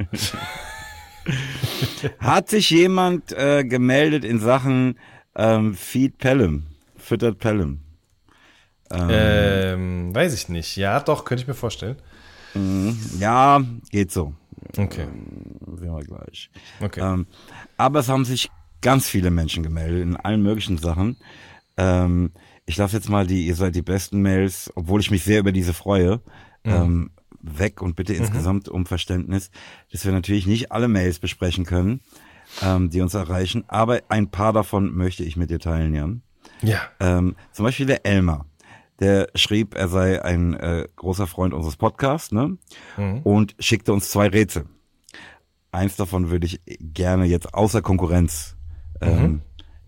Hat sich jemand äh, gemeldet in Sachen ähm, Feed Pelham, füttert Pelham? Ähm, weiß ich nicht. Ja, doch, könnte ich mir vorstellen. Ja, geht so. Okay. Sehen wir gleich. Okay. Ähm, aber es haben sich ganz viele Menschen gemeldet in allen möglichen Sachen. Ähm, ich lasse jetzt mal die, ihr seid die besten Mails, obwohl ich mich sehr über diese freue, ähm, weg und bitte insgesamt um Verständnis, dass wir natürlich nicht alle Mails besprechen können, ähm, die uns erreichen, aber ein paar davon möchte ich mit dir teilen, Jan. Ja. Ähm, zum Beispiel der Elmar. Der schrieb, er sei ein äh, großer Freund unseres Podcasts, ne? Und schickte uns zwei Rätsel. Eins davon würde ich gerne jetzt außer Konkurrenz ähm,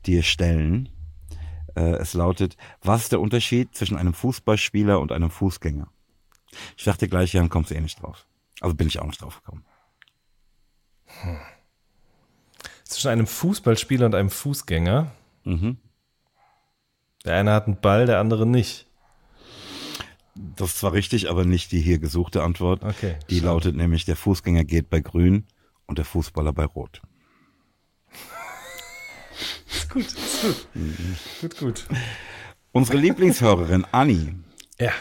dir stellen. Äh, es lautet, was ist der Unterschied zwischen einem Fußballspieler und einem Fußgänger? Ich dachte gleich, Jan, kommst du eh nicht drauf. Also bin ich auch nicht drauf gekommen. Zwischen einem Fußballspieler und einem Fußgänger. Mhm. Der eine hat einen Ball, der andere nicht. Das ist zwar richtig, aber nicht die hier gesuchte Antwort. Okay, Die schade. lautet nämlich, der Fußgänger geht bei grün und der Fußballer bei rot. Ist gut, ist gut. Gut, gut. Unsere Lieblingshörerin Anni Ja.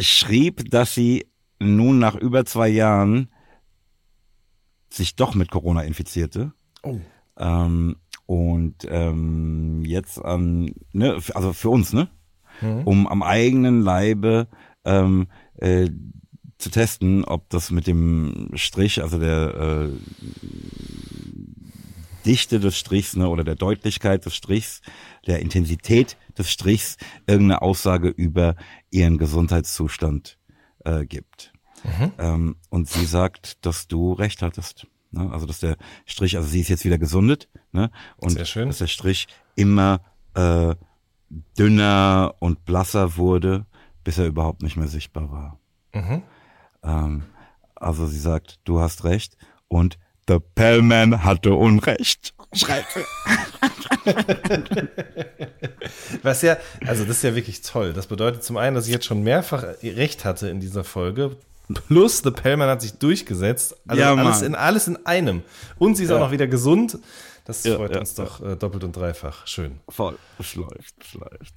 schrieb, dass sie nun nach über zwei Jahren sich doch mit Corona infizierte. Oh. Ähm, und ähm, jetzt an, ne, also für uns, ne? Mhm. Um am eigenen Leibe ähm, äh, zu testen, ob das mit dem Strich, also der äh, Dichte des Strichs ne, oder der Deutlichkeit des Strichs, der Intensität des Strichs irgendeine Aussage über ihren Gesundheitszustand äh, gibt. Mhm. Ähm, und sie sagt, dass du recht hattest. Ne? Also dass der Strich, also sie ist jetzt wieder gesundet, ne? Und dass der Strich immer äh, dünner und blasser wurde, bis er überhaupt nicht mehr sichtbar war. Mhm. Ähm, also sie sagt, du hast recht und The Pellman hatte Unrecht. Schreibt. Was ja, also das ist ja wirklich toll. Das bedeutet zum einen, dass ich jetzt schon mehrfach recht hatte in dieser Folge. Plus The Pellman hat sich durchgesetzt. Also ja, alles, in, alles in einem. Und sie ist ja. auch noch wieder gesund. Das ja, freut uns doch äh, doppelt und dreifach. Schön. Voll. Es läuft, es läuft.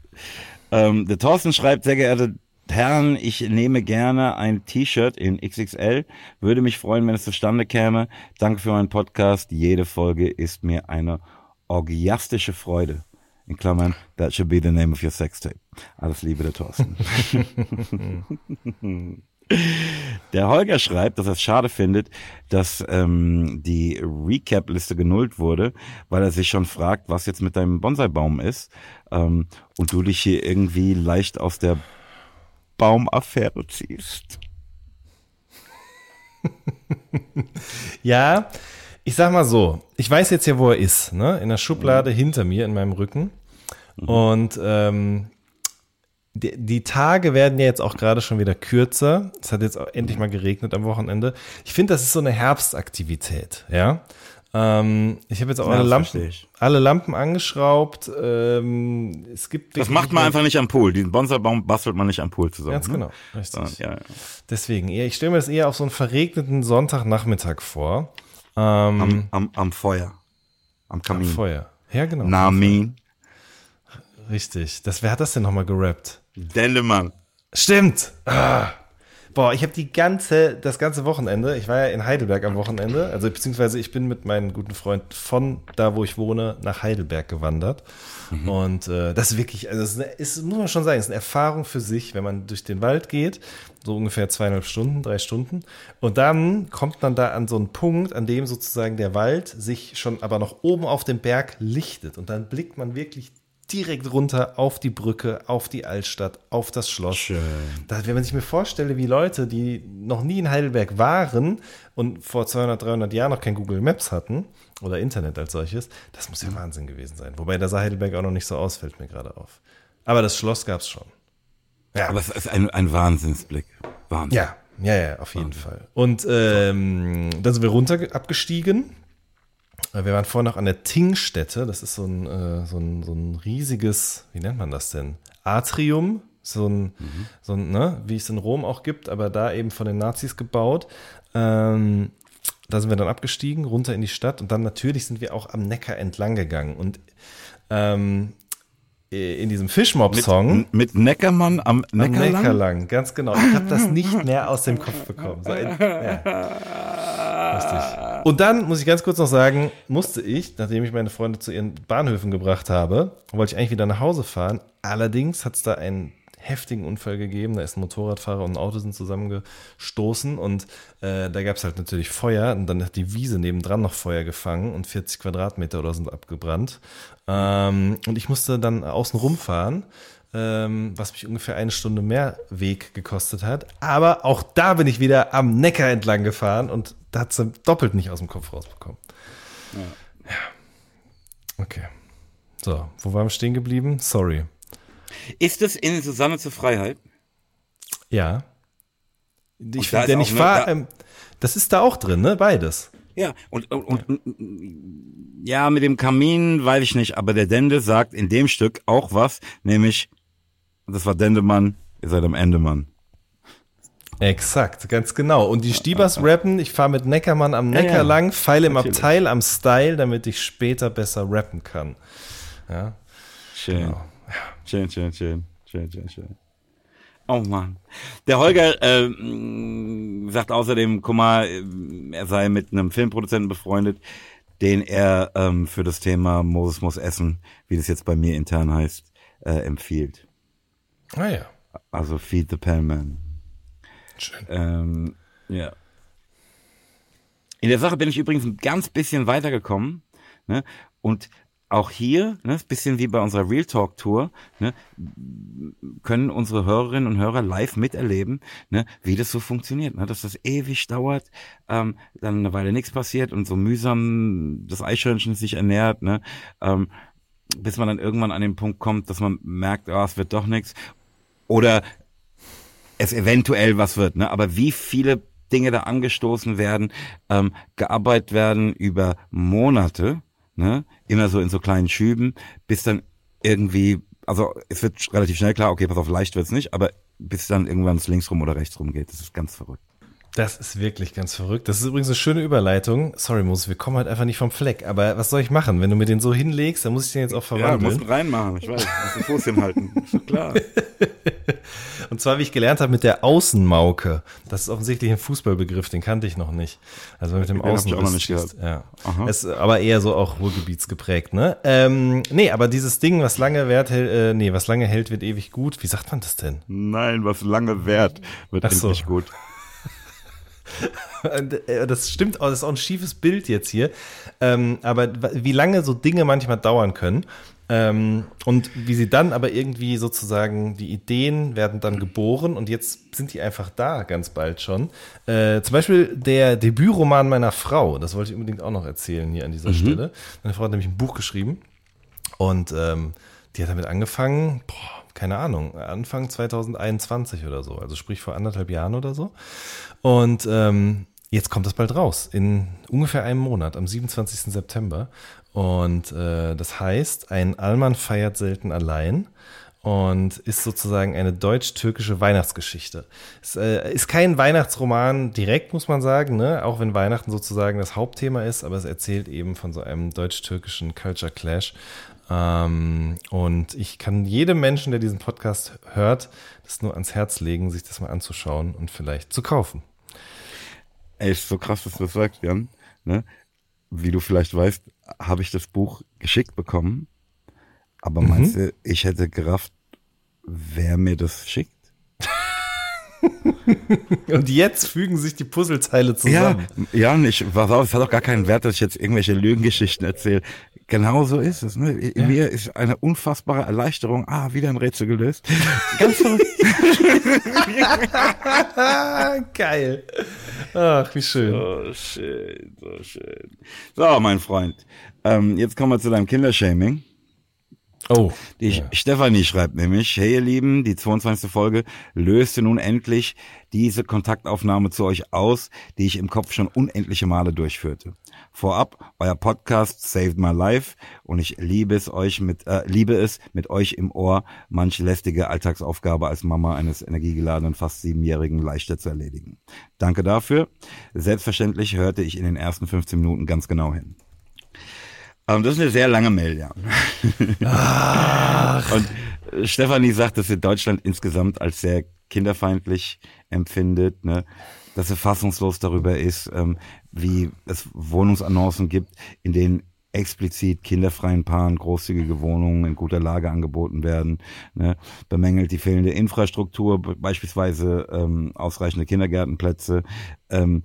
Ähm, der Thorsten schreibt, sehr geehrte Herren, ich nehme gerne ein T-Shirt in XXL. Würde mich freuen, wenn es zustande käme. Danke für meinen Podcast. Jede Folge ist mir eine orgiastische Freude. In Klammern, that should be the name of your sex tape. Alles Liebe, der Thorsten. Der Holger schreibt, dass er es schade findet, dass ähm, die Recap-Liste genullt wurde, weil er sich schon fragt, was jetzt mit deinem Bonsai-Baum ist ähm, und du dich hier irgendwie leicht aus der Baumaffäre ziehst. ja, ich sag mal so, ich weiß jetzt ja, wo er ist, ne? In der Schublade mhm. hinter mir, in meinem Rücken. Mhm. Und ähm, die, die, Tage werden ja jetzt auch gerade schon wieder kürzer. Es hat jetzt auch endlich mal geregnet am Wochenende. Ich finde, das ist so eine Herbstaktivität, ja. Ähm, ich habe jetzt auch ja, alle, Lampen, alle Lampen angeschraubt. Ähm, es gibt das macht man einfach nicht am Pool. Den Bonsaibaum bastelt man nicht am Pool zusammen. Ganz ne? genau, richtig. Ja, ja. Deswegen, ich stelle mir das eher auf so einen verregneten Sonntagnachmittag vor. Ähm, am, am, am, Feuer. Am Kamin. Am Feuer. Ja, genau. Namin. Richtig. Das, wer hat das denn nochmal gerappt? Dendemann. Stimmt. Ah. Boah, ich habe die ganze, das ganze Wochenende, ich war ja in Heidelberg am Wochenende, also beziehungsweise ich bin mit meinem guten Freund von da, wo ich wohne, nach Heidelberg gewandert. Mhm. Und äh, das ist wirklich, also es ist, ist, muss man schon sagen, es ist eine Erfahrung für sich, wenn man durch den Wald geht, so ungefähr zweieinhalb Stunden, drei Stunden. Und dann kommt man da an so einen Punkt, an dem sozusagen der Wald sich schon aber noch oben auf dem Berg lichtet. Und dann blickt man wirklich direkt runter auf die Brücke, auf die Altstadt, auf das Schloss. Schön. Da, wenn man sich mir vorstelle, wie Leute, die noch nie in Heidelberg waren und vor 200, 300 Jahren noch kein Google Maps hatten oder Internet als solches, das muss ja Wahnsinn gewesen sein. Wobei da sah Heidelberg auch noch nicht so aus, fällt mir gerade auf. Aber das Schloss gab es schon. Ja. Aber es ist ein, ein Wahnsinnsblick. Wahnsinn. Ja, ja, ja, auf jeden Wahnsinn. Fall. Und ähm, dann sind wir runter abgestiegen wir waren vorher noch an der Tingstätte. Das ist so ein, äh, so, ein, so ein riesiges, wie nennt man das denn? Atrium. So ein, mhm. so ein ne, wie es in Rom auch gibt, aber da eben von den Nazis gebaut. Ähm, da sind wir dann abgestiegen, runter in die Stadt und dann natürlich sind wir auch am Neckar entlang gegangen. Und ähm, in diesem Fischmob-Song. Mit, mit, Neckermann am Neckar, am Neckar lang. Ganz genau. Ich habe das nicht mehr aus dem Kopf bekommen. So ja. Lustig. Und dann muss ich ganz kurz noch sagen, musste ich, nachdem ich meine Freunde zu ihren Bahnhöfen gebracht habe, wollte ich eigentlich wieder nach Hause fahren. Allerdings hat es da einen heftigen Unfall gegeben. Da ist ein Motorradfahrer und ein Auto sind zusammengestoßen und äh, da gab es halt natürlich Feuer und dann hat die Wiese nebendran noch Feuer gefangen und 40 Quadratmeter oder sind abgebrannt. Ähm, und ich musste dann außen rumfahren. Ähm, was mich ungefähr eine Stunde mehr Weg gekostet hat. Aber auch da bin ich wieder am Neckar entlang gefahren und da hat sie doppelt nicht aus dem Kopf rausbekommen. Ja. ja. Okay. So, wo waren wir stehen geblieben? Sorry. Ist es in Susanne zur Freiheit? Ja. Ich, denn ich fahre, ähm, das ist da auch drin, ne? Beides. Ja, und, und, und ja, mit dem Kamin weiß ich nicht, aber der Dende sagt in dem Stück auch was, nämlich, das war Dendemann, ihr seid am Ende, Mann. Exakt, ganz genau. Und die Stiebers rappen, ich fahre mit Neckermann am Neckar ja, ja. lang, feile im Natürlich. Abteil am Style, damit ich später besser rappen kann. Ja. Schön. Genau. Schön, schön, schön, schön, schön, schön. Oh Mann. Der Holger äh, sagt außerdem, guck mal, äh, er sei mit einem Filmproduzenten befreundet, den er ähm, für das Thema Moses muss essen, wie das jetzt bei mir intern heißt, äh, empfiehlt. Ah ja. Also Feed the Pellman. Schön. Ähm, ja. In der Sache bin ich übrigens ein ganz bisschen weitergekommen. Ne? Und auch hier, ne, bisschen wie bei unserer Real Talk Tour, ne, können unsere Hörerinnen und Hörer live miterleben, ne, wie das so funktioniert, ne, dass das ewig dauert, ähm, dann eine Weile nichts passiert und so mühsam das Eichhörnchen sich ernährt, ne, ähm, bis man dann irgendwann an den Punkt kommt, dass man merkt, ah, es wird doch nichts oder es eventuell was wird, ne, aber wie viele Dinge da angestoßen werden, ähm, gearbeitet werden über Monate, ne? Immer so in so kleinen Schüben, bis dann irgendwie, also es wird relativ schnell klar, okay, pass auf, leicht wird's nicht, aber bis dann irgendwann es links rum oder rechts rum geht. Das ist ganz verrückt. Das ist wirklich ganz verrückt. Das ist übrigens eine schöne Überleitung. Sorry, Moses, wir kommen halt einfach nicht vom Fleck. Aber was soll ich machen? Wenn du mir den so hinlegst, dann muss ich den jetzt auch verwandeln. Ja, du musst ihn reinmachen, ich weiß. Du musst den Fuß hinhalten. Ist klar. Und zwar, wie ich gelernt habe, mit der Außenmauke. Das ist offensichtlich ein Fußballbegriff, den kannte ich noch nicht. Also mit dem Den hab ich Außen. auch noch nicht gehört. Ja. Aha. Es, aber eher so auch ruhrgebietsgeprägt, ne? Ähm, nee, aber dieses Ding, was lange währt, hält, äh, nee, was lange hält, wird ewig gut. Wie sagt man das denn? Nein, was lange währt, wird Ach so. endlich gut. Äh, Das stimmt auch, das ist auch ein schiefes Bild jetzt hier. Ähm, aber wie lange so Dinge manchmal dauern können. Ähm, und wie sie dann aber irgendwie sozusagen, die Ideen werden dann geboren und jetzt sind die einfach da ganz bald schon. Äh, zum Beispiel der Debütroman meiner Frau, das wollte ich unbedingt auch noch erzählen hier an dieser Stelle. Meine Frau hat nämlich ein Buch geschrieben und ähm, die hat damit angefangen, boah, keine Ahnung, Anfang 2021 oder so, also sprich vor anderthalb Jahren oder so. Und ähm, jetzt kommt das bald raus, in ungefähr einem Monat, am 27. September. Und äh, das heißt, ein Allmann feiert selten allein und ist sozusagen eine deutsch-türkische Weihnachtsgeschichte. Es äh, ist kein Weihnachtsroman direkt, muss man sagen, ne? auch wenn Weihnachten sozusagen das Hauptthema ist, aber es erzählt eben von so einem deutsch-türkischen Culture Clash. Ähm, und ich kann jedem Menschen, der diesen Podcast hört, das nur ans Herz legen, sich das mal anzuschauen und vielleicht zu kaufen. Ey, ist so krass, dass du das sagst, Jan. Ne? Wie du vielleicht weißt, habe ich das Buch geschickt bekommen. Aber meinst du, ich hätte gerafft, wer mir das schickt? Und jetzt fügen sich die Puzzleteile zusammen. Ja, Jan, ich auf, es hat auch gar keinen Wert, dass ich jetzt irgendwelche Lügengeschichten erzähle. Genau so ist es. Ne? In mir ist eine unfassbare Erleichterung. Ah, wieder ein Rätsel gelöst. Ganz verrückt. Geil. Ach, wie schön. So schön, so schön. So, mein Freund. Ähm, jetzt kommen wir zu deinem Kindershaming. Oh. Die Stefanie schreibt nämlich, hey ihr Lieben, die 22. Folge löste nun endlich diese Kontaktaufnahme zu euch aus, die ich im Kopf schon unendliche Male durchführte. Vorab, euer Podcast saved my life und ich liebe es euch mit, äh, liebe es mit euch im Ohr, manche lästige Alltagsaufgabe als Mama eines energiegeladenen, fast siebenjährigen leichter zu erledigen. Danke dafür. Selbstverständlich hörte ich in den ersten 15 Minuten ganz genau hin. Ähm, das ist eine sehr lange Mail, ja. Und äh, Stefanie sagt, dass sie Deutschland insgesamt als sehr kinderfeindlich empfindet, ne? Dass sie fassungslos darüber ist, ähm, wie es Wohnungsannoncen gibt, in denen explizit kinderfreien Paaren großzügige Wohnungen in guter Lage angeboten werden, ne? bemängelt die fehlende Infrastruktur, be- beispielsweise ähm, ausreichende Kindergärtenplätze, ähm,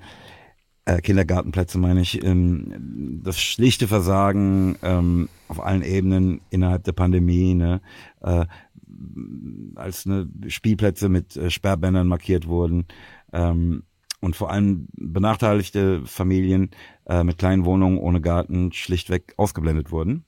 äh, Kindergartenplätze meine ich, ähm, das schlichte Versagen ähm, auf allen Ebenen innerhalb der Pandemie, ne, äh, als ne, Spielplätze mit äh, Sperrbändern markiert wurden ähm, und vor allem benachteiligte Familien äh, mit kleinen Wohnungen ohne Garten schlichtweg ausgeblendet wurden.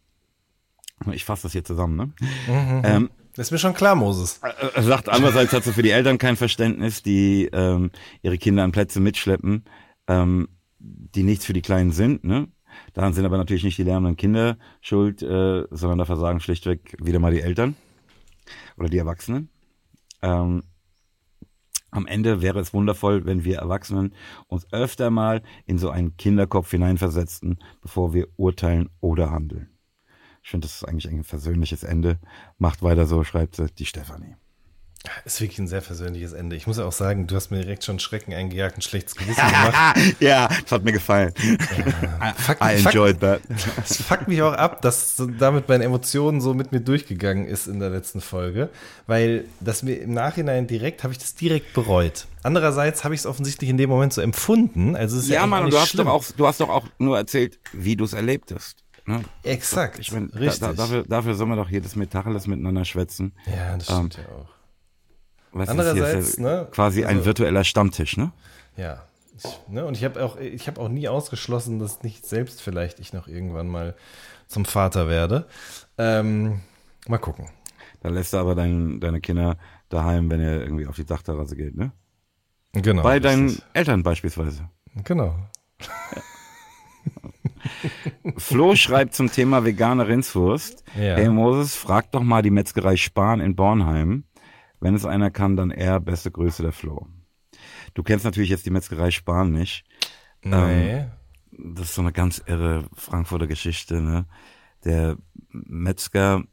Ich fasse das hier zusammen, ne? Ähm, Das ist mir schon klar, Moses. er sagt, andererseits hat sie für die Eltern kein Verständnis, die ähm, ihre Kinder an Plätze mitschleppen, ähm, die nichts für die Kleinen sind. Ne? Daran sind aber natürlich nicht die lernenden Kinder schuld, äh, sondern da versagen schlichtweg wieder mal die Eltern oder die Erwachsenen. Ähm, am Ende wäre es wundervoll, wenn wir Erwachsenen uns öfter mal in so einen Kinderkopf hineinversetzten, bevor wir urteilen oder handeln. Ich finde, das ist eigentlich ein versöhnliches Ende. Macht weiter so, schreibt die Stefanie. Ist wirklich ein sehr persönliches Ende. Ich muss ja auch sagen, du hast mir direkt schon Schrecken eingejagt, ein schlechtes Gewissen gemacht. ja, das hat mir gefallen. Fuck, I enjoyed that. Es fuckt mich auch ab, dass damit meine Emotionen so mit mir durchgegangen ist in der letzten Folge, weil das mir im Nachhinein direkt, habe ich das direkt bereut. Andererseits habe ich es offensichtlich in dem Moment so empfunden. Also ist ja, Ja, Mann, und du hast, schlimm. doch auch, du hast doch auch nur erzählt, wie du es erlebt hast. Ne? Exakt, Ich mein, da, richtig. da, dafür, dafür sollen wir doch jedes Metacheles miteinander schwätzen. ja, das stimmt ja auch. Hier Andererseits, ist ne, quasi ein also- virtueller Stammtisch, ne? Ja. Ich, ne, und ich habe auch, ich habe auch nie ausgeschlossen, dass nicht selbst vielleicht ich noch irgendwann mal zum Vater werde. Ähm, mal gucken. Da lässt du aber dein, deine Kinder daheim, wenn ihr irgendwie auf die Dachterrasse geht, ne? Genau. Bei deinen richtig. Eltern beispielsweise. Genau. Flo schreibt zum Thema vegane Rindswurst. Ja. Hey Moses, frag doch mal die Metzgerei Spahn in Bornheim. Wenn es einer kann, dann er. Beste Grüße, der Flo. Du kennst natürlich jetzt die Metzgerei Spahn nicht. Nee. Das ist so eine ganz irre Frankfurter Geschichte, ne? Der Metzger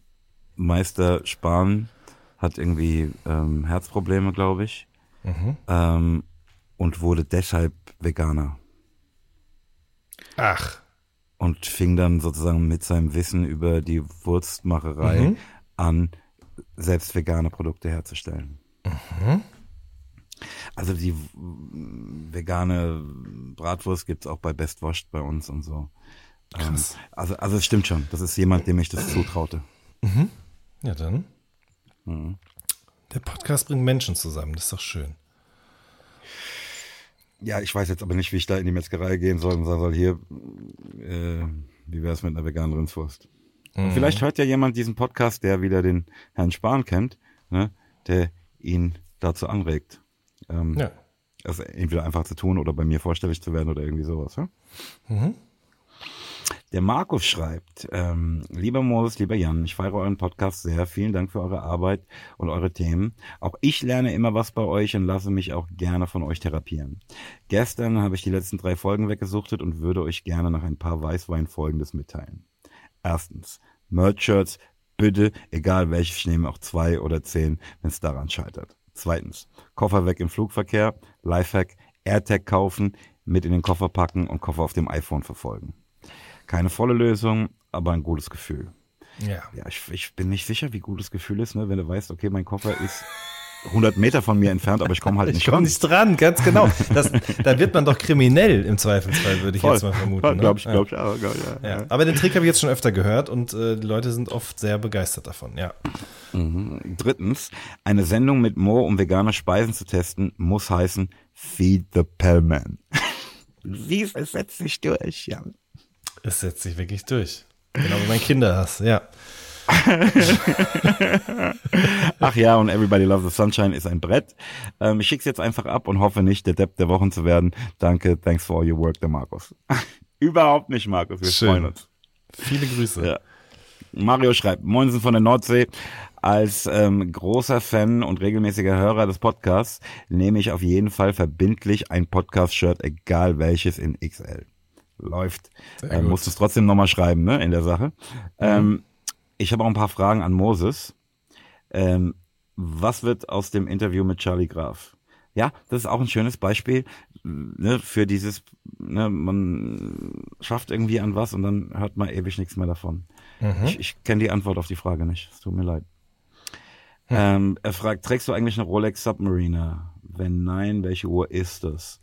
Meister Spahn hat irgendwie ähm, Herzprobleme, glaube ich. Ähm, und wurde deshalb Veganer. Ach. und fing dann sozusagen mit seinem Wissen über die Wurstmacherei Mhm. an, selbst vegane Produkte herzustellen. Mhm. Also die vegane Bratwurst gibt's auch bei Best Washed bei uns und so. Ähm, Krass. also, also es stimmt schon. Das ist jemand, dem ich das zutraute. Ja, dann. Mhm. Der Podcast bringt Menschen zusammen. Das ist doch schön. Ja, ich weiß jetzt aber nicht, wie ich da in die Metzgerei gehen soll und sagen soll, hier, äh, wie wär's mit einer veganen Rindswurst? Und Vielleicht hört ja jemand diesen Podcast, der wieder den Herrn Spahn kennt, ne, der ihn dazu anregt. Ähm, Ja. Das entweder einfach zu tun oder bei mir vorstellig zu werden oder irgendwie sowas. Ja? Der Markus schreibt, ähm, lieber Moses, lieber Jan, ich feiere euren Podcast sehr. Vielen Dank für eure Arbeit und eure Themen. Auch ich lerne immer was bei euch und lasse mich auch gerne von euch therapieren. Gestern habe ich die letzten drei Folgen weggesuchtet und würde euch gerne nach ein paar Weißwein folgendes mitteilen. Erstens, Merch-Shirts, bitte, egal welche, ich nehme auch zwei oder zehn, wenn es daran scheitert. Zweitens, Koffer weg im Flugverkehr, Lifehack, AirTag kaufen, mit in den Koffer packen und Koffer auf dem iPhone verfolgen. Keine volle Lösung, aber ein gutes Gefühl. Ja. Ja, ich, ich bin nicht sicher, wie gut das Gefühl ist, ne, wenn du weißt, okay, mein Koffer ist 100 Meter von mir entfernt, aber ich komme halt Ich nicht komme ran. nicht dran, ganz genau. Das, da wird man doch kriminell im Zweifelsfall, würde ich Voll. jetzt mal vermuten. Voll, ne? glaub ich, glaub ich auch, glaub ich, ja. Ja. Aber den Trick habe ich jetzt schon öfter gehört und äh, die Leute sind oft sehr begeistert davon. Ja. Drittens, eine Sendung mit Mo, um vegane Speisen zu testen, muss heißen Feed the Pellman. Siehst, es setzt sich durch, ja. Es setzt sich wirklich durch. Genau wie mein Kinderhass, ja. Ach ja, und Everybody Loves the Sunshine ist ein Brett. Ähm, ich schick's jetzt einfach ab und hoffe nicht, der Depp der Wochen zu werden. Danke, thanks for all your work, der Markus. Überhaupt nicht, Markus, wir Schön. freuen uns. Viele Grüße. Ja. Mario schreibt, Moinsen von der Nordsee. Als ähm, großer Fan und regelmäßiger Hörer des Podcasts nehme ich auf jeden Fall verbindlich ein Podcast-Shirt, egal welches, in XL. Läuft. Äh, musst es trotzdem nochmal schreiben, ne, in der Sache. Ähm, ich habe auch ein paar Fragen an Moses. Ähm, was wird aus dem Interview mit Charlie Graf? Ja, das ist auch ein schönes Beispiel ne, für dieses, ne, man schafft irgendwie an was und dann hört man ewig nichts mehr davon. Ich, ich kenne die Antwort auf die Frage nicht. Es tut mir leid. Ähm, er fragt, trägst du eigentlich eine Rolex Submariner? Wenn nein, welche Uhr ist das?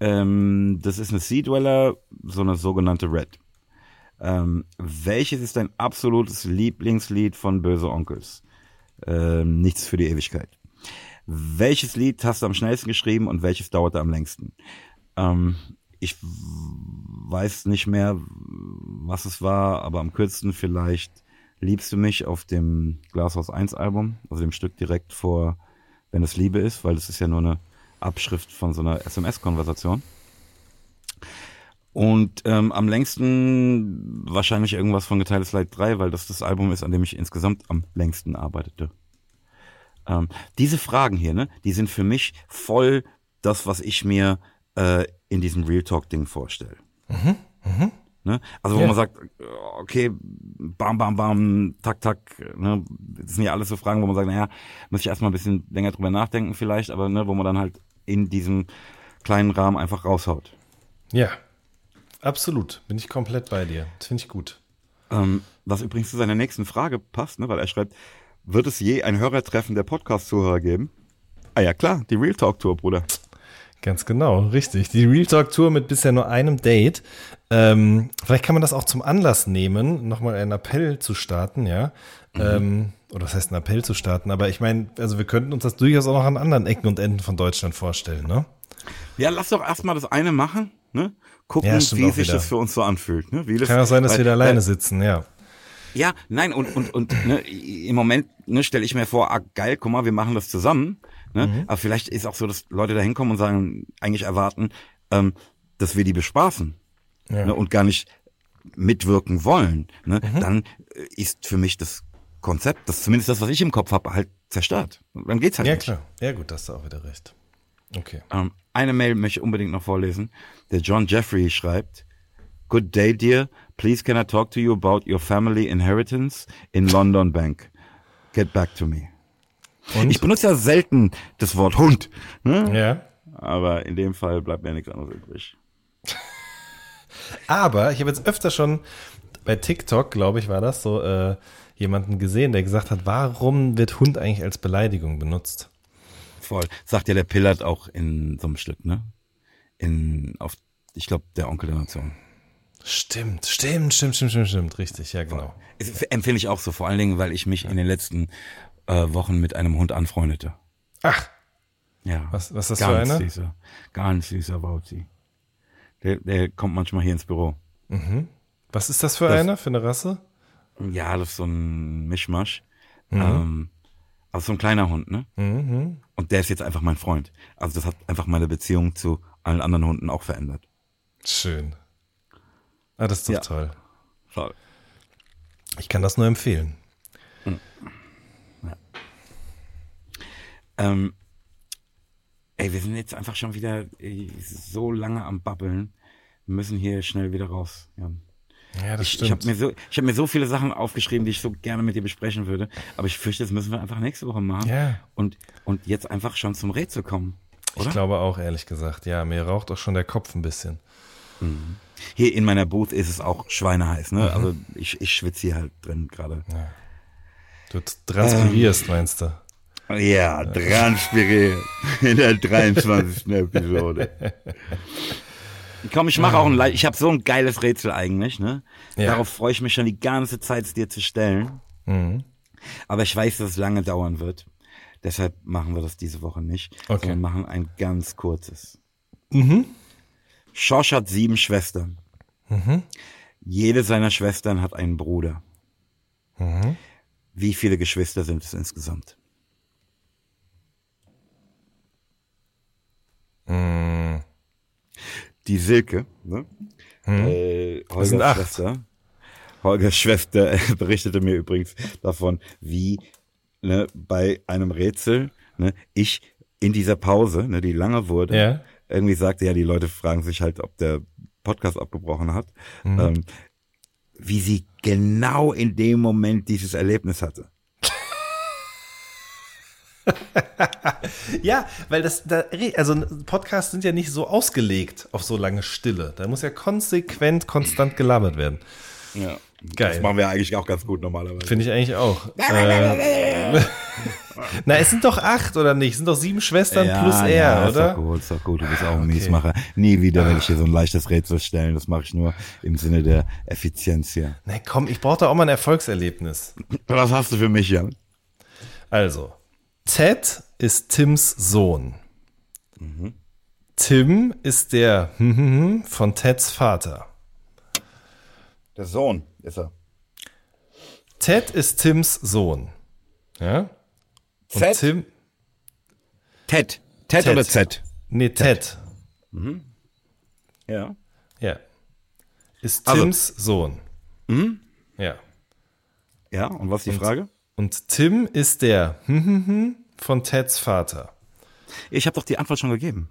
Ähm, das ist eine Sea Dweller, so eine sogenannte Red. Ähm, welches ist dein absolutes Lieblingslied von Böse Onkels? Ähm, nichts für die Ewigkeit. Welches Lied hast du am schnellsten geschrieben und welches dauerte am längsten? Ähm, ich weiß nicht mehr, was es war, aber am kürzesten vielleicht Liebst du mich auf dem Glashaus 1 Album, also dem Stück direkt vor Wenn es Liebe ist, weil das ist ja nur eine Abschrift von so einer SMS-Konversation. Und ähm, am längsten wahrscheinlich irgendwas von Geteiltes Leid 3, weil das das Album ist, an dem ich insgesamt am längsten arbeitete. Ähm, diese Fragen hier, ne, die sind für mich voll das, was ich mir äh, in diesem Real Talk-Ding vorstelle. Ne? Also wo Ja. man sagt, okay, bam, bam, bam, tak, tak. Ne? Das sind ja alles so Fragen, wo man sagt, naja, muss ich erstmal ein bisschen länger drüber nachdenken vielleicht, aber ne, wo man dann halt in diesem kleinen Rahmen einfach raushaut. Ja, absolut. Bin ich komplett bei dir. Das finde ich gut. Ähm, was übrigens zu seiner nächsten Frage passt, ne, weil er schreibt, wird es je ein Hörertreffen der Podcast-Zuhörer geben? Ah ja, klar, die Real Talk Tour, Bruder. Ganz genau, richtig. Die Real Talk Tour mit bisher nur einem Date. Ähm, vielleicht kann man das auch zum Anlass nehmen, nochmal einen Appell zu starten, ja. Mhm. Ähm, oder was heißt ein Appell zu starten? Aber ich meine, also wir könnten uns das durchaus auch noch an anderen Ecken und Enden von Deutschland vorstellen, ne? Ja, lass doch erstmal das eine machen, ne? Gucken, ja, wie sich wieder. das für uns so anfühlt. Ne? Wie das, Kann auch sein, dass weil, wir da alleine sitzen, ja. Ja, nein, und, und, und ne, im Moment ne, stelle ich mir vor, ah, geil, guck mal, wir machen das zusammen. Ne? Mhm. Aber vielleicht ist auch so, dass Leute da hinkommen und sagen, eigentlich erwarten, ähm, dass wir die bespaßen ja. ne, und gar nicht mitwirken wollen. Ne? Mhm. Dann äh, ist für mich das Konzept, das zumindest das, was ich im Kopf habe, halt zerstört. Dann geht's halt ja, nicht. Ja, klar. Ja, gut, hast du auch wieder recht. Okay. Ähm, eine Mail möchte ich unbedingt noch vorlesen. Der John Jeffrey schreibt, Good day, dear. Please can I talk to you about your family inheritance in London Bank? Get back to me. Und? Ich benutze ja selten das Wort Hund. Ne? Ja. Aber in dem Fall bleibt mir nichts anderes übrig. Aber ich habe jetzt öfter schon bei TikTok, glaube ich, war das so, äh, jemanden gesehen, der gesagt hat, warum wird Hund eigentlich als Beleidigung benutzt? Voll. Sagt ja der Pillard auch in so einem Stück, ne? In, auf, ich glaube, der Onkel der Nation. Stimmt, stimmt, stimmt, stimmt, stimmt, stimmt, richtig, ja, genau. Empfehle ich auch so, vor allen Dingen, weil ich mich in den letzten äh, Wochen mit einem Hund anfreundete. Ach. Ja. Was, was ist das ganz für eine? Süßer, ganz süßer Bauzi. Der, der kommt manchmal hier ins Büro. Mhm. Was ist das für das, eine, für eine Rasse? Ja, das ist so ein Mischmasch. Mhm. Ähm, also so ein kleiner Hund, ne? Mhm. Und der ist jetzt einfach mein Freund. Also das hat einfach meine Beziehung zu allen anderen Hunden auch verändert. Schön. Ah, das ist doch ja. toll. Toll. Ich kann das nur empfehlen. Hm. Ja. Ähm, ey, wir sind jetzt einfach schon wieder ey, so lange am Babbeln. Wir müssen hier schnell wieder raus. Ja. Ja, das ich, stimmt. Ich habe mir, so, ich hab mir so viele Sachen aufgeschrieben, die ich so gerne mit dir besprechen würde. Aber ich fürchte, das müssen wir einfach nächste Woche machen. Ja. Und, und jetzt einfach schon zum Rätsel kommen. Oder? Ich glaube auch, ehrlich gesagt. Ja, mir raucht auch schon der Kopf ein bisschen. Mhm. Hier in meiner Booth ist es auch schweineheiß. Ne? Mhm. Also ich, ich schwitze hier halt drin gerade. Ja. Du transpirierst, ähm, meinst du? Ja, transpiriert in der 23. Episode. Komm, ich mache auch ein, ich habe so ein geiles Rätsel eigentlich, ne? Ja. Darauf freue ich mich schon die ganze Zeit, es dir zu stellen. Mhm. Aber ich weiß, dass es lange dauern wird. Deshalb machen wir das diese Woche nicht. Okay. Sondern machen ein ganz kurzes. Mhm. Schorsch hat sieben Schwestern. Mhm. Jede seiner Schwestern hat einen Bruder. Mhm. Wie viele Geschwister sind es insgesamt? Mhm die Silke, ne? Hm. Äh, Holgers Schwester. Holgers Schwester berichtete mir übrigens davon, wie ne, bei einem Rätsel ne, ich in dieser Pause, ne, die lange wurde, ja. irgendwie sagte, ja, die Leute fragen sich halt, ob der Podcast abgebrochen hat, mhm. ähm, wie sie genau in dem Moment dieses Erlebnis hatte. ja, weil das, da, also Podcasts sind ja nicht so ausgelegt auf so lange Stille. Da muss ja konsequent, konstant gelabert werden. Ja. Geil. Das machen wir eigentlich auch ganz gut normalerweise. Finde ich eigentlich auch. äh, na, es sind doch acht, oder nicht? Es sind doch sieben Schwestern ja, plus er, ja, oder? Ist doch gut, ist doch gut. Du bist auch ein okay. Miesmacher. Nie wieder werde ich hier so ein leichtes Rätsel stellen. Das mache ich nur im Sinne der Effizienz hier. Na komm, ich brauche doch auch mal ein Erfolgserlebnis. Was hast du für mich, Jan? Also, Ted ist Tims Sohn. Mhm. Tim ist der von Teds Vater. Der Sohn ist er. Ted ist Tims Sohn. Ja? Und Ted? Tim. Ted. Ted, Ted. oder Z? Nee, Ted. Ted. Mhm. Ja. Ja. Ist also Tims also. Sohn. Mhm. Ja. Ja, und was ist die und, Frage? Und Tim ist der von Teds Vater. Ich habe doch die Antwort schon gegeben.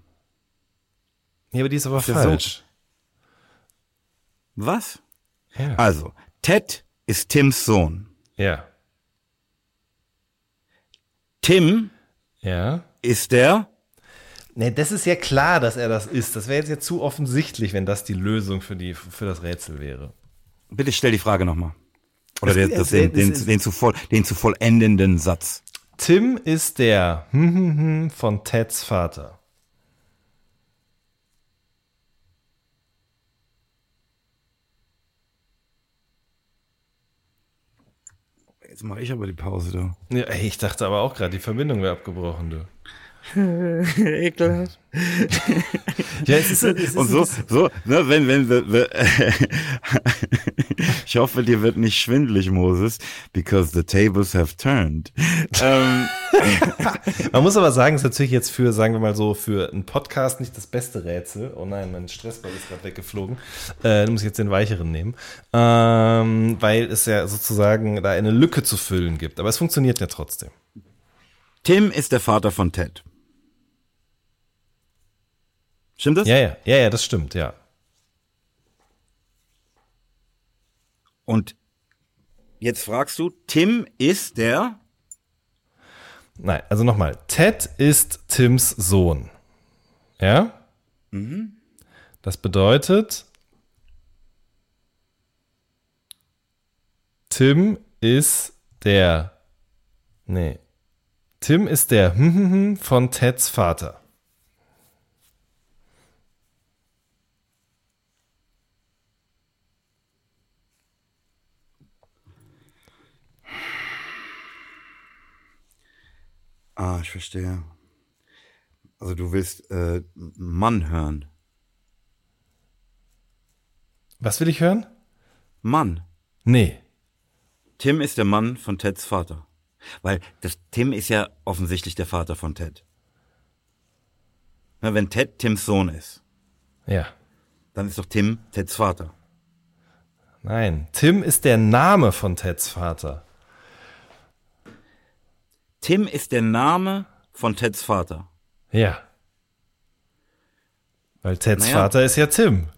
Ja, aber die ist aber ist falsch. So. Was? Ja. Also, Ted ist Tims Sohn. Ja. Tim Ja. ist der Nee, das ist ja klar, dass er das ist. Das wäre jetzt ja zu offensichtlich, wenn das die Lösung für, die, für das Rätsel wäre. Bitte stell die Frage nochmal. Oder den, das, den, den, den, zu voll, den zu vollendenden Satz. Tim ist der hm, hm, hm von Teds Vater. Jetzt mache ich aber die Pause da. Ja, ich dachte aber auch gerade, die Verbindung wäre abgebrochen, du. Ekelhaft. Ja, es ist, es ist Und so, so, ne, wenn, wenn, wenn ich hoffe, dir wird nicht schwindelig, Moses, because the tables have turned. ähm, Man muss aber sagen, es ist natürlich jetzt für, sagen wir mal so, für einen Podcast nicht das beste Rätsel. Oh nein, mein Stressball ist gerade weggeflogen. Äh, du musst jetzt den weicheren nehmen. Ähm, weil es ja sozusagen da eine Lücke zu füllen gibt. Aber es funktioniert ja trotzdem. Tim ist der Vater von Ted. Stimmt das? Ja, ja, ja, ja, das stimmt, ja. Und jetzt fragst du, Tim ist der Nein, also nochmal. Ted ist Tims Sohn. Ja? Das bedeutet, Tim ist der. Nee. Tim ist der von Teds Vater. Ah, ich verstehe. Also du willst äh, Mann hören. Was will ich hören? Mann. Nee. Tim ist der Mann von Teds Vater. Weil das Tim ist ja offensichtlich der Vater von Ted. Na, wenn Ted Tims Sohn ist, Ja. dann ist doch Tim Teds Vater. Nein. Tim ist der Name von Teds Vater. Tim ist der Name von Teds Vater. Ja. Weil Teds Naja. Vater ist ja Tim.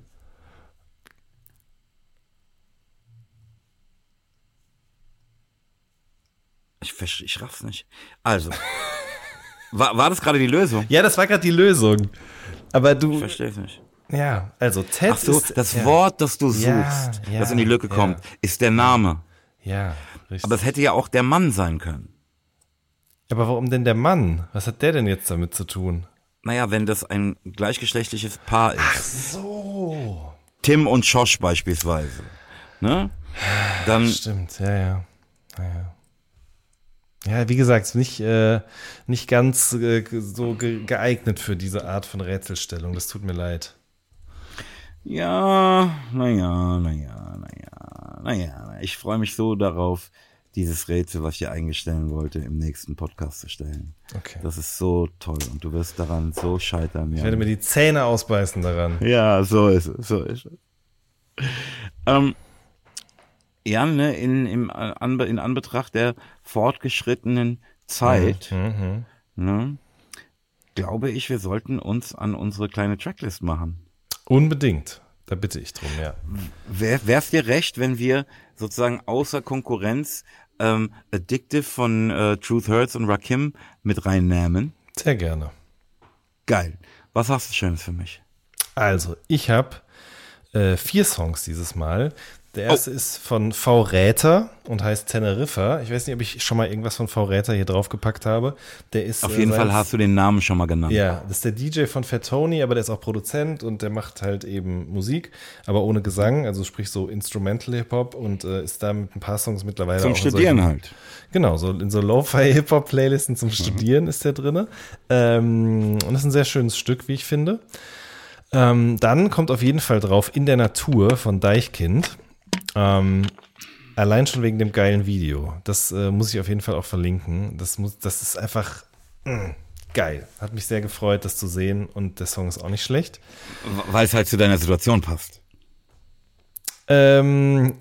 Ich, ich raff's nicht. Also, war, war das gerade die Lösung? Ja, das war gerade die Lösung. Aber Ich du. verstehe es nicht. Ja, also Ted Ach so, ist. das ja, Wort, das du suchst, Ja, ja, das in die Lücke kommt, ist der Name. Ja, richtig. Aber es hätte ja auch der Mann sein können. Aber warum denn der Mann? Was hat der denn jetzt damit zu tun? Naja, wenn das ein gleichgeschlechtliches Paar ist. So. Tim und Josh beispielsweise. Ne? Dann, Stimmt, ja, ja. Ja, ja. Ja, wie gesagt, nicht, äh, nicht ganz äh, so ge geeignet für diese Art von Rätselstellung. Das tut mir leid. ja, naja, naja, naja, naja. Ich freue mich so darauf, dieses Rätsel, was ich dir eingestellen wollte, im nächsten Podcast zu stellen. Okay. Das ist so toll und du wirst daran so scheitern. Ich Ja. werde mir die Zähne ausbeißen daran. Ja, so ist es, so ist es. Ähm, ja, ne, in, im, Anbe in Anbetracht der fortgeschrittenen Zeit, Mhm. ne, glaube ich, wir sollten uns an unsere kleine Tracklist machen. Unbedingt. Da bitte ich drum, ja. Wär, wär's dir recht, wenn wir sozusagen außer Konkurrenz ähm, Addictive von äh, Truth Hurts und Rakim mit reinnehmen? Sehr gerne. Geil. Was hast du Schönes für mich? Also, ich habe äh, vier Songs dieses Mal. Der erste ist von V. Räter und heißt Teneriffa. Ich weiß nicht, ob ich schon mal irgendwas von V. Räter hier draufgepackt habe. Der ist Auf äh, jeden sein- Fall hast du den Namen schon mal genannt. Ja, das ist der DJ von Fat Tony, aber der ist auch Produzent und der macht halt eben Musik, aber ohne Gesang, also sprich so Instrumental Hip-Hop und äh, ist da mit ein paar Songs mittlerweile Zum auch Studieren solchen- halt. Genau, so in so Lo-Fi-Hip-Hop-Playlisten zum Studieren ist der drinne. Ähm, und das ist ein sehr schönes Stück, wie ich finde. Ähm, dann kommt auf jeden Fall drauf In der Natur von Deichkind. Ähm, allein schon wegen dem geilen Video. Das äh, muss ich auf jeden Fall auch verlinken. Das, muss, das ist einfach mm, geil. Hat mich sehr gefreut, das zu sehen. Und der Song ist auch nicht schlecht. Weil es halt zu deiner Situation passt. Ähm,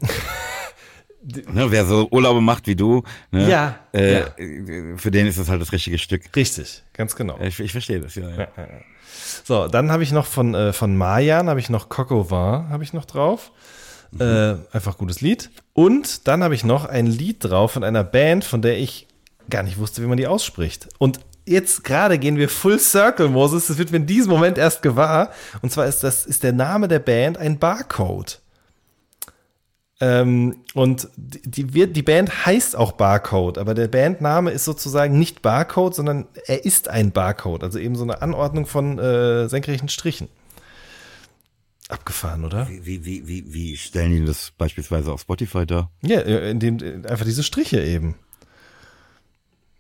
Ne, wer so Urlaube macht wie du, ne, Ja, äh, ja. äh, für den ist das halt das richtige Stück. richtig, ganz genau. Ich, ich verstehe das, ja. ja. So, dann habe ich noch von, äh, von Mayan, habe ich noch Coco Vin, habe ich noch drauf. Äh, einfach gutes Lied. Und dann habe ich noch ein Lied drauf von einer Band, von der ich gar nicht wusste, wie man die ausspricht. Und jetzt gerade gehen wir Full Circle, Moses. Das wird mir in diesem Moment erst gewahr. Und zwar ist das ist der Name der Band ein Barcode. Ähm, und die, die, die Band heißt auch Barcode, aber der Bandname ist sozusagen nicht Barcode, sondern er ist ein Barcode, also eben so eine Anordnung von äh, senkrechten Strichen. Abgefahren, oder? Wie, wie, wie, wie stellen die das beispielsweise auf Spotify dar? Ja, indem einfach diese Striche eben.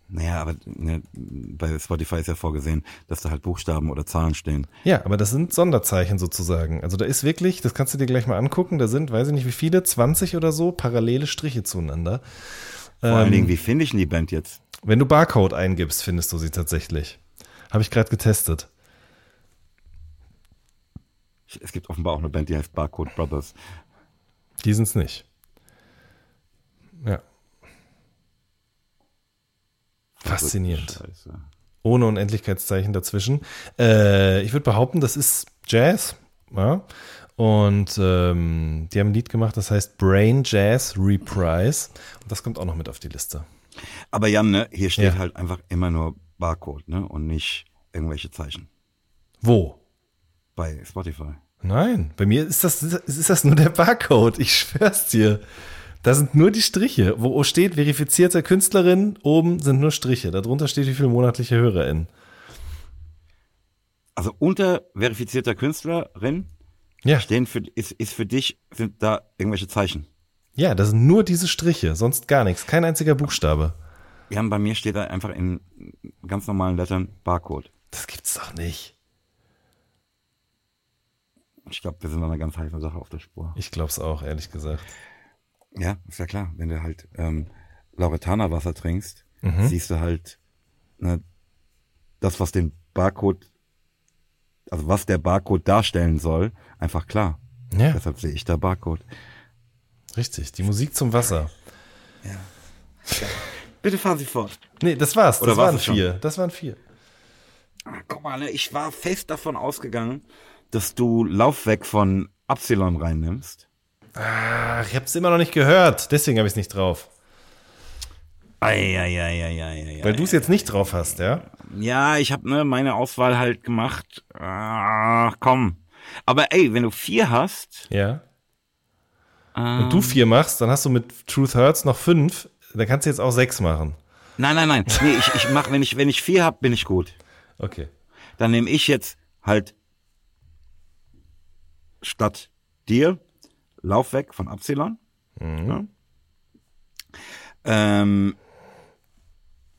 Naja, aber ne, bei Spotify ist ja vorgesehen, dass da halt Buchstaben oder Zahlen stehen. Ja, aber das sind Sonderzeichen sozusagen. Also da ist wirklich, das kannst du dir gleich mal angucken, da sind, weiß ich nicht wie viele, 20 oder so, parallele Striche zueinander. Vor ähm, allen Dingen, wie finde ich denn die Band jetzt? Wenn du Barcode eingibst, findest du sie tatsächlich. Habe ich gerade getestet. Es gibt offenbar auch eine Band, die heißt Barcode Brothers. Die sind es nicht. Ja. Faszinierend. Scheiße. Ohne Unendlichkeitszeichen dazwischen. Äh, ich würde behaupten, das ist Jazz. Ja? Und ähm, die haben ein Lied gemacht, das heißt Brain Jazz Reprise. Und das kommt auch noch mit auf die Liste. Aber Jan, ne, hier steht ja. halt einfach immer nur Barcode, ne? Und nicht irgendwelche Zeichen. Wo? Bei Spotify. Nein, bei mir ist das, ist das nur der Barcode. Ich schwör's dir. Da sind nur die Striche. Wo steht verifizierte Künstlerin, oben sind nur Striche. Darunter steht, wie viele monatliche HörerInnen. Also unter verifizierter Künstlerin ja. stehen für, ist, ist für dich, sind da irgendwelche Zeichen. Ja, das sind nur diese Striche, sonst gar nichts. Kein einziger Buchstabe. Ja, bei mir steht da einfach in ganz normalen Lettern Barcode. Das gibt's doch nicht. Ich glaube, wir sind an einer ganz heißen Sache auf der Spur. Ich glaube es auch, ehrlich gesagt. Ja, ist ja klar. Wenn du halt ähm, Lauretana-Wasser trinkst, mhm. siehst du halt ne, das, was den Barcode, also was der Barcode darstellen soll, einfach klar. Ja. Deshalb sehe ich da Barcode. Richtig, die Musik zum Wasser. Ja. Bitte fahren Sie fort. Nee, das war's. Das Oder waren vier. Schon? Das waren vier. Ah, guck mal, ne, ich war fest davon ausgegangen, dass du Laufweg von Epsilon reinnimmst. Ach, ich hab's immer noch nicht gehört, deswegen habe ich es nicht drauf. Eieieiei. Weil du es jetzt nicht drauf hast, ja? Ja, ich habe ne, meine Auswahl halt gemacht. Ach, komm. Aber ey, wenn du vier hast. Ja. Ähm, und du vier machst, dann hast du mit Truth Hurts noch fünf. Dann kannst du jetzt auch sechs machen. Nein, nein, nein. Nee, ich, ich mach, wenn ich, wenn ich vier hab, bin ich gut. Okay. Dann nehme ich jetzt halt statt dir Laufweg von Epsilon. Mhm. Ja. Ähm,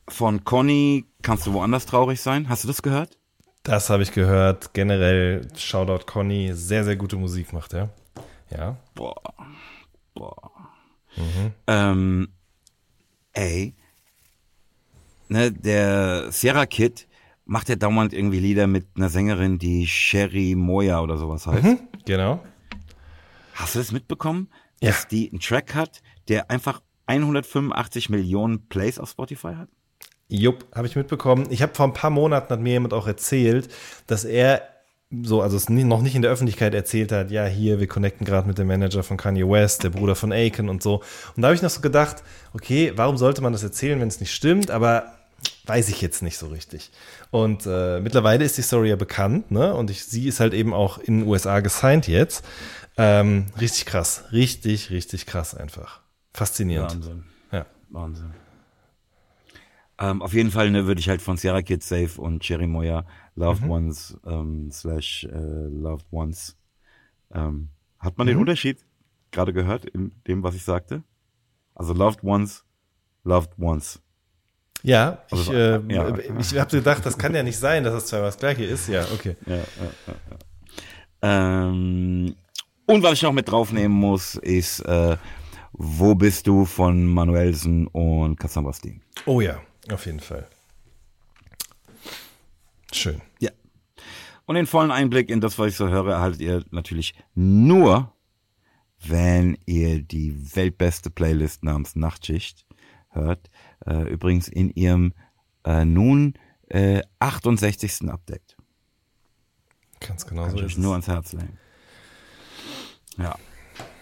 von Conny kannst du woanders traurig sein. Hast du das gehört? Das habe ich gehört. Generell Shoutout Conny, sehr, sehr gute Musik macht er. Ja. Boah. Boah. Mhm. Ähm, ey. Ne, der Sierra Kid macht ja dauernd irgendwie Lieder mit einer Sängerin, die Sherry Moya oder sowas heißt. Mhm, genau. Hast du das mitbekommen, ja. dass die einen Track hat, der einfach 185 Millionen Plays auf Spotify hat? Jupp, habe ich mitbekommen. Ich habe vor ein paar Monaten hat mir jemand auch erzählt, dass er so, also es noch nicht in der Öffentlichkeit erzählt hat, ja, hier, wir connecten gerade mit dem Manager von Kanye West, der Bruder von Aiken und so. Und da habe ich noch so gedacht, okay, warum sollte man das erzählen, wenn es nicht stimmt? Aber weiß ich jetzt nicht so richtig. Und äh, mittlerweile ist die Story ja bekannt, ne? Und ich, sie ist halt eben auch in den USA gesigned jetzt. Ähm, richtig krass. Richtig, richtig krass einfach. Faszinierend. Wahnsinn. Ja. Wahnsinn. Ähm, auf jeden Fall ne, würde ich halt von Sierra Kid Safe und Cherry Moya Loved mhm. Ones ähm, slash äh, Loved Ones. Ähm, hat man mhm. den Unterschied gerade gehört in dem, was ich sagte? Also Loved Ones, Loved Ones. Ja, also, ich, äh, ja. ich habe gedacht, das kann ja nicht sein, dass das zweimal das gleiche ist. Ja, okay. Ja, ja. Ähm, und was ich noch mit draufnehmen muss, ist äh, Wo bist du von Manuelsen und Cassandra Steen. Oh ja, auf jeden Fall. Schön. Ja. Und den vollen Einblick in das, was ich so höre, erhaltet ihr natürlich nur, wenn ihr die weltbeste Playlist namens Nachtschicht hört. Äh, übrigens in ihrem äh, nun äh, 68. Update. Ganz genau Kann so ist es. nur ans Herz legen. Ja.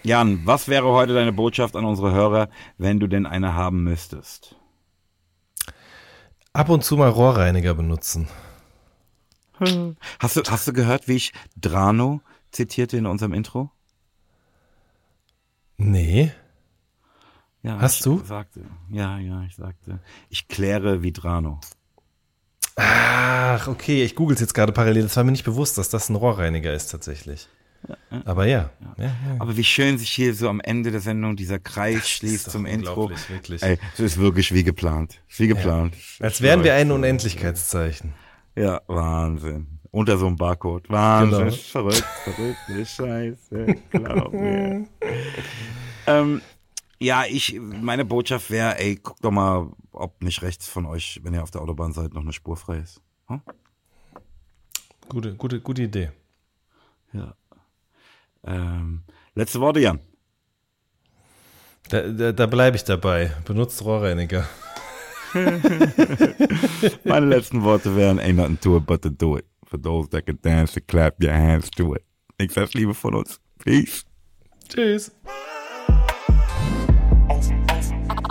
Jan, was wäre heute deine Botschaft an unsere Hörer, wenn du denn eine haben müsstest? Ab und zu mal Rohrreiniger benutzen. Hast du, hast du gehört, wie ich Drano zitierte in unserem Intro? Nee. Ja, Hast ich du? Sagte, ja, ja, ich sagte, ich kläre wie Drano. Ach, okay, ich google es jetzt gerade parallel. Das war mir nicht bewusst, dass das ein Rohrreiniger ist tatsächlich. Aber ja. ja. ja, Aber wie schön sich hier so am Ende der Sendung dieser Kreis schließt doch zum Intro. wirklich. Ey, es ist wirklich wie geplant. Wie geplant. Als wären wir ein Unendlichkeitszeichen. Ja, Wahnsinn. Unter so einem Barcode. Wahnsinn. Genau. Verrückt, verrückt, scheiße. Glaub mir. ähm, ja, ich, meine Botschaft wäre, ey, guck doch mal, ob nicht rechts von euch, wenn ihr auf der Autobahn seid, noch eine Spur frei ist. Hm? Gute, gute, gute Idee. Ja. Ähm, letzte Worte, Jan. Da, da, da bleibe ich dabei. Benutzt Rohrreiniger. Meine letzten Worte wären, ain't nothing to it but to do it. For those that can dance and clap your hands to it. Ich sag's liebe von uns. Peace. Tschüss.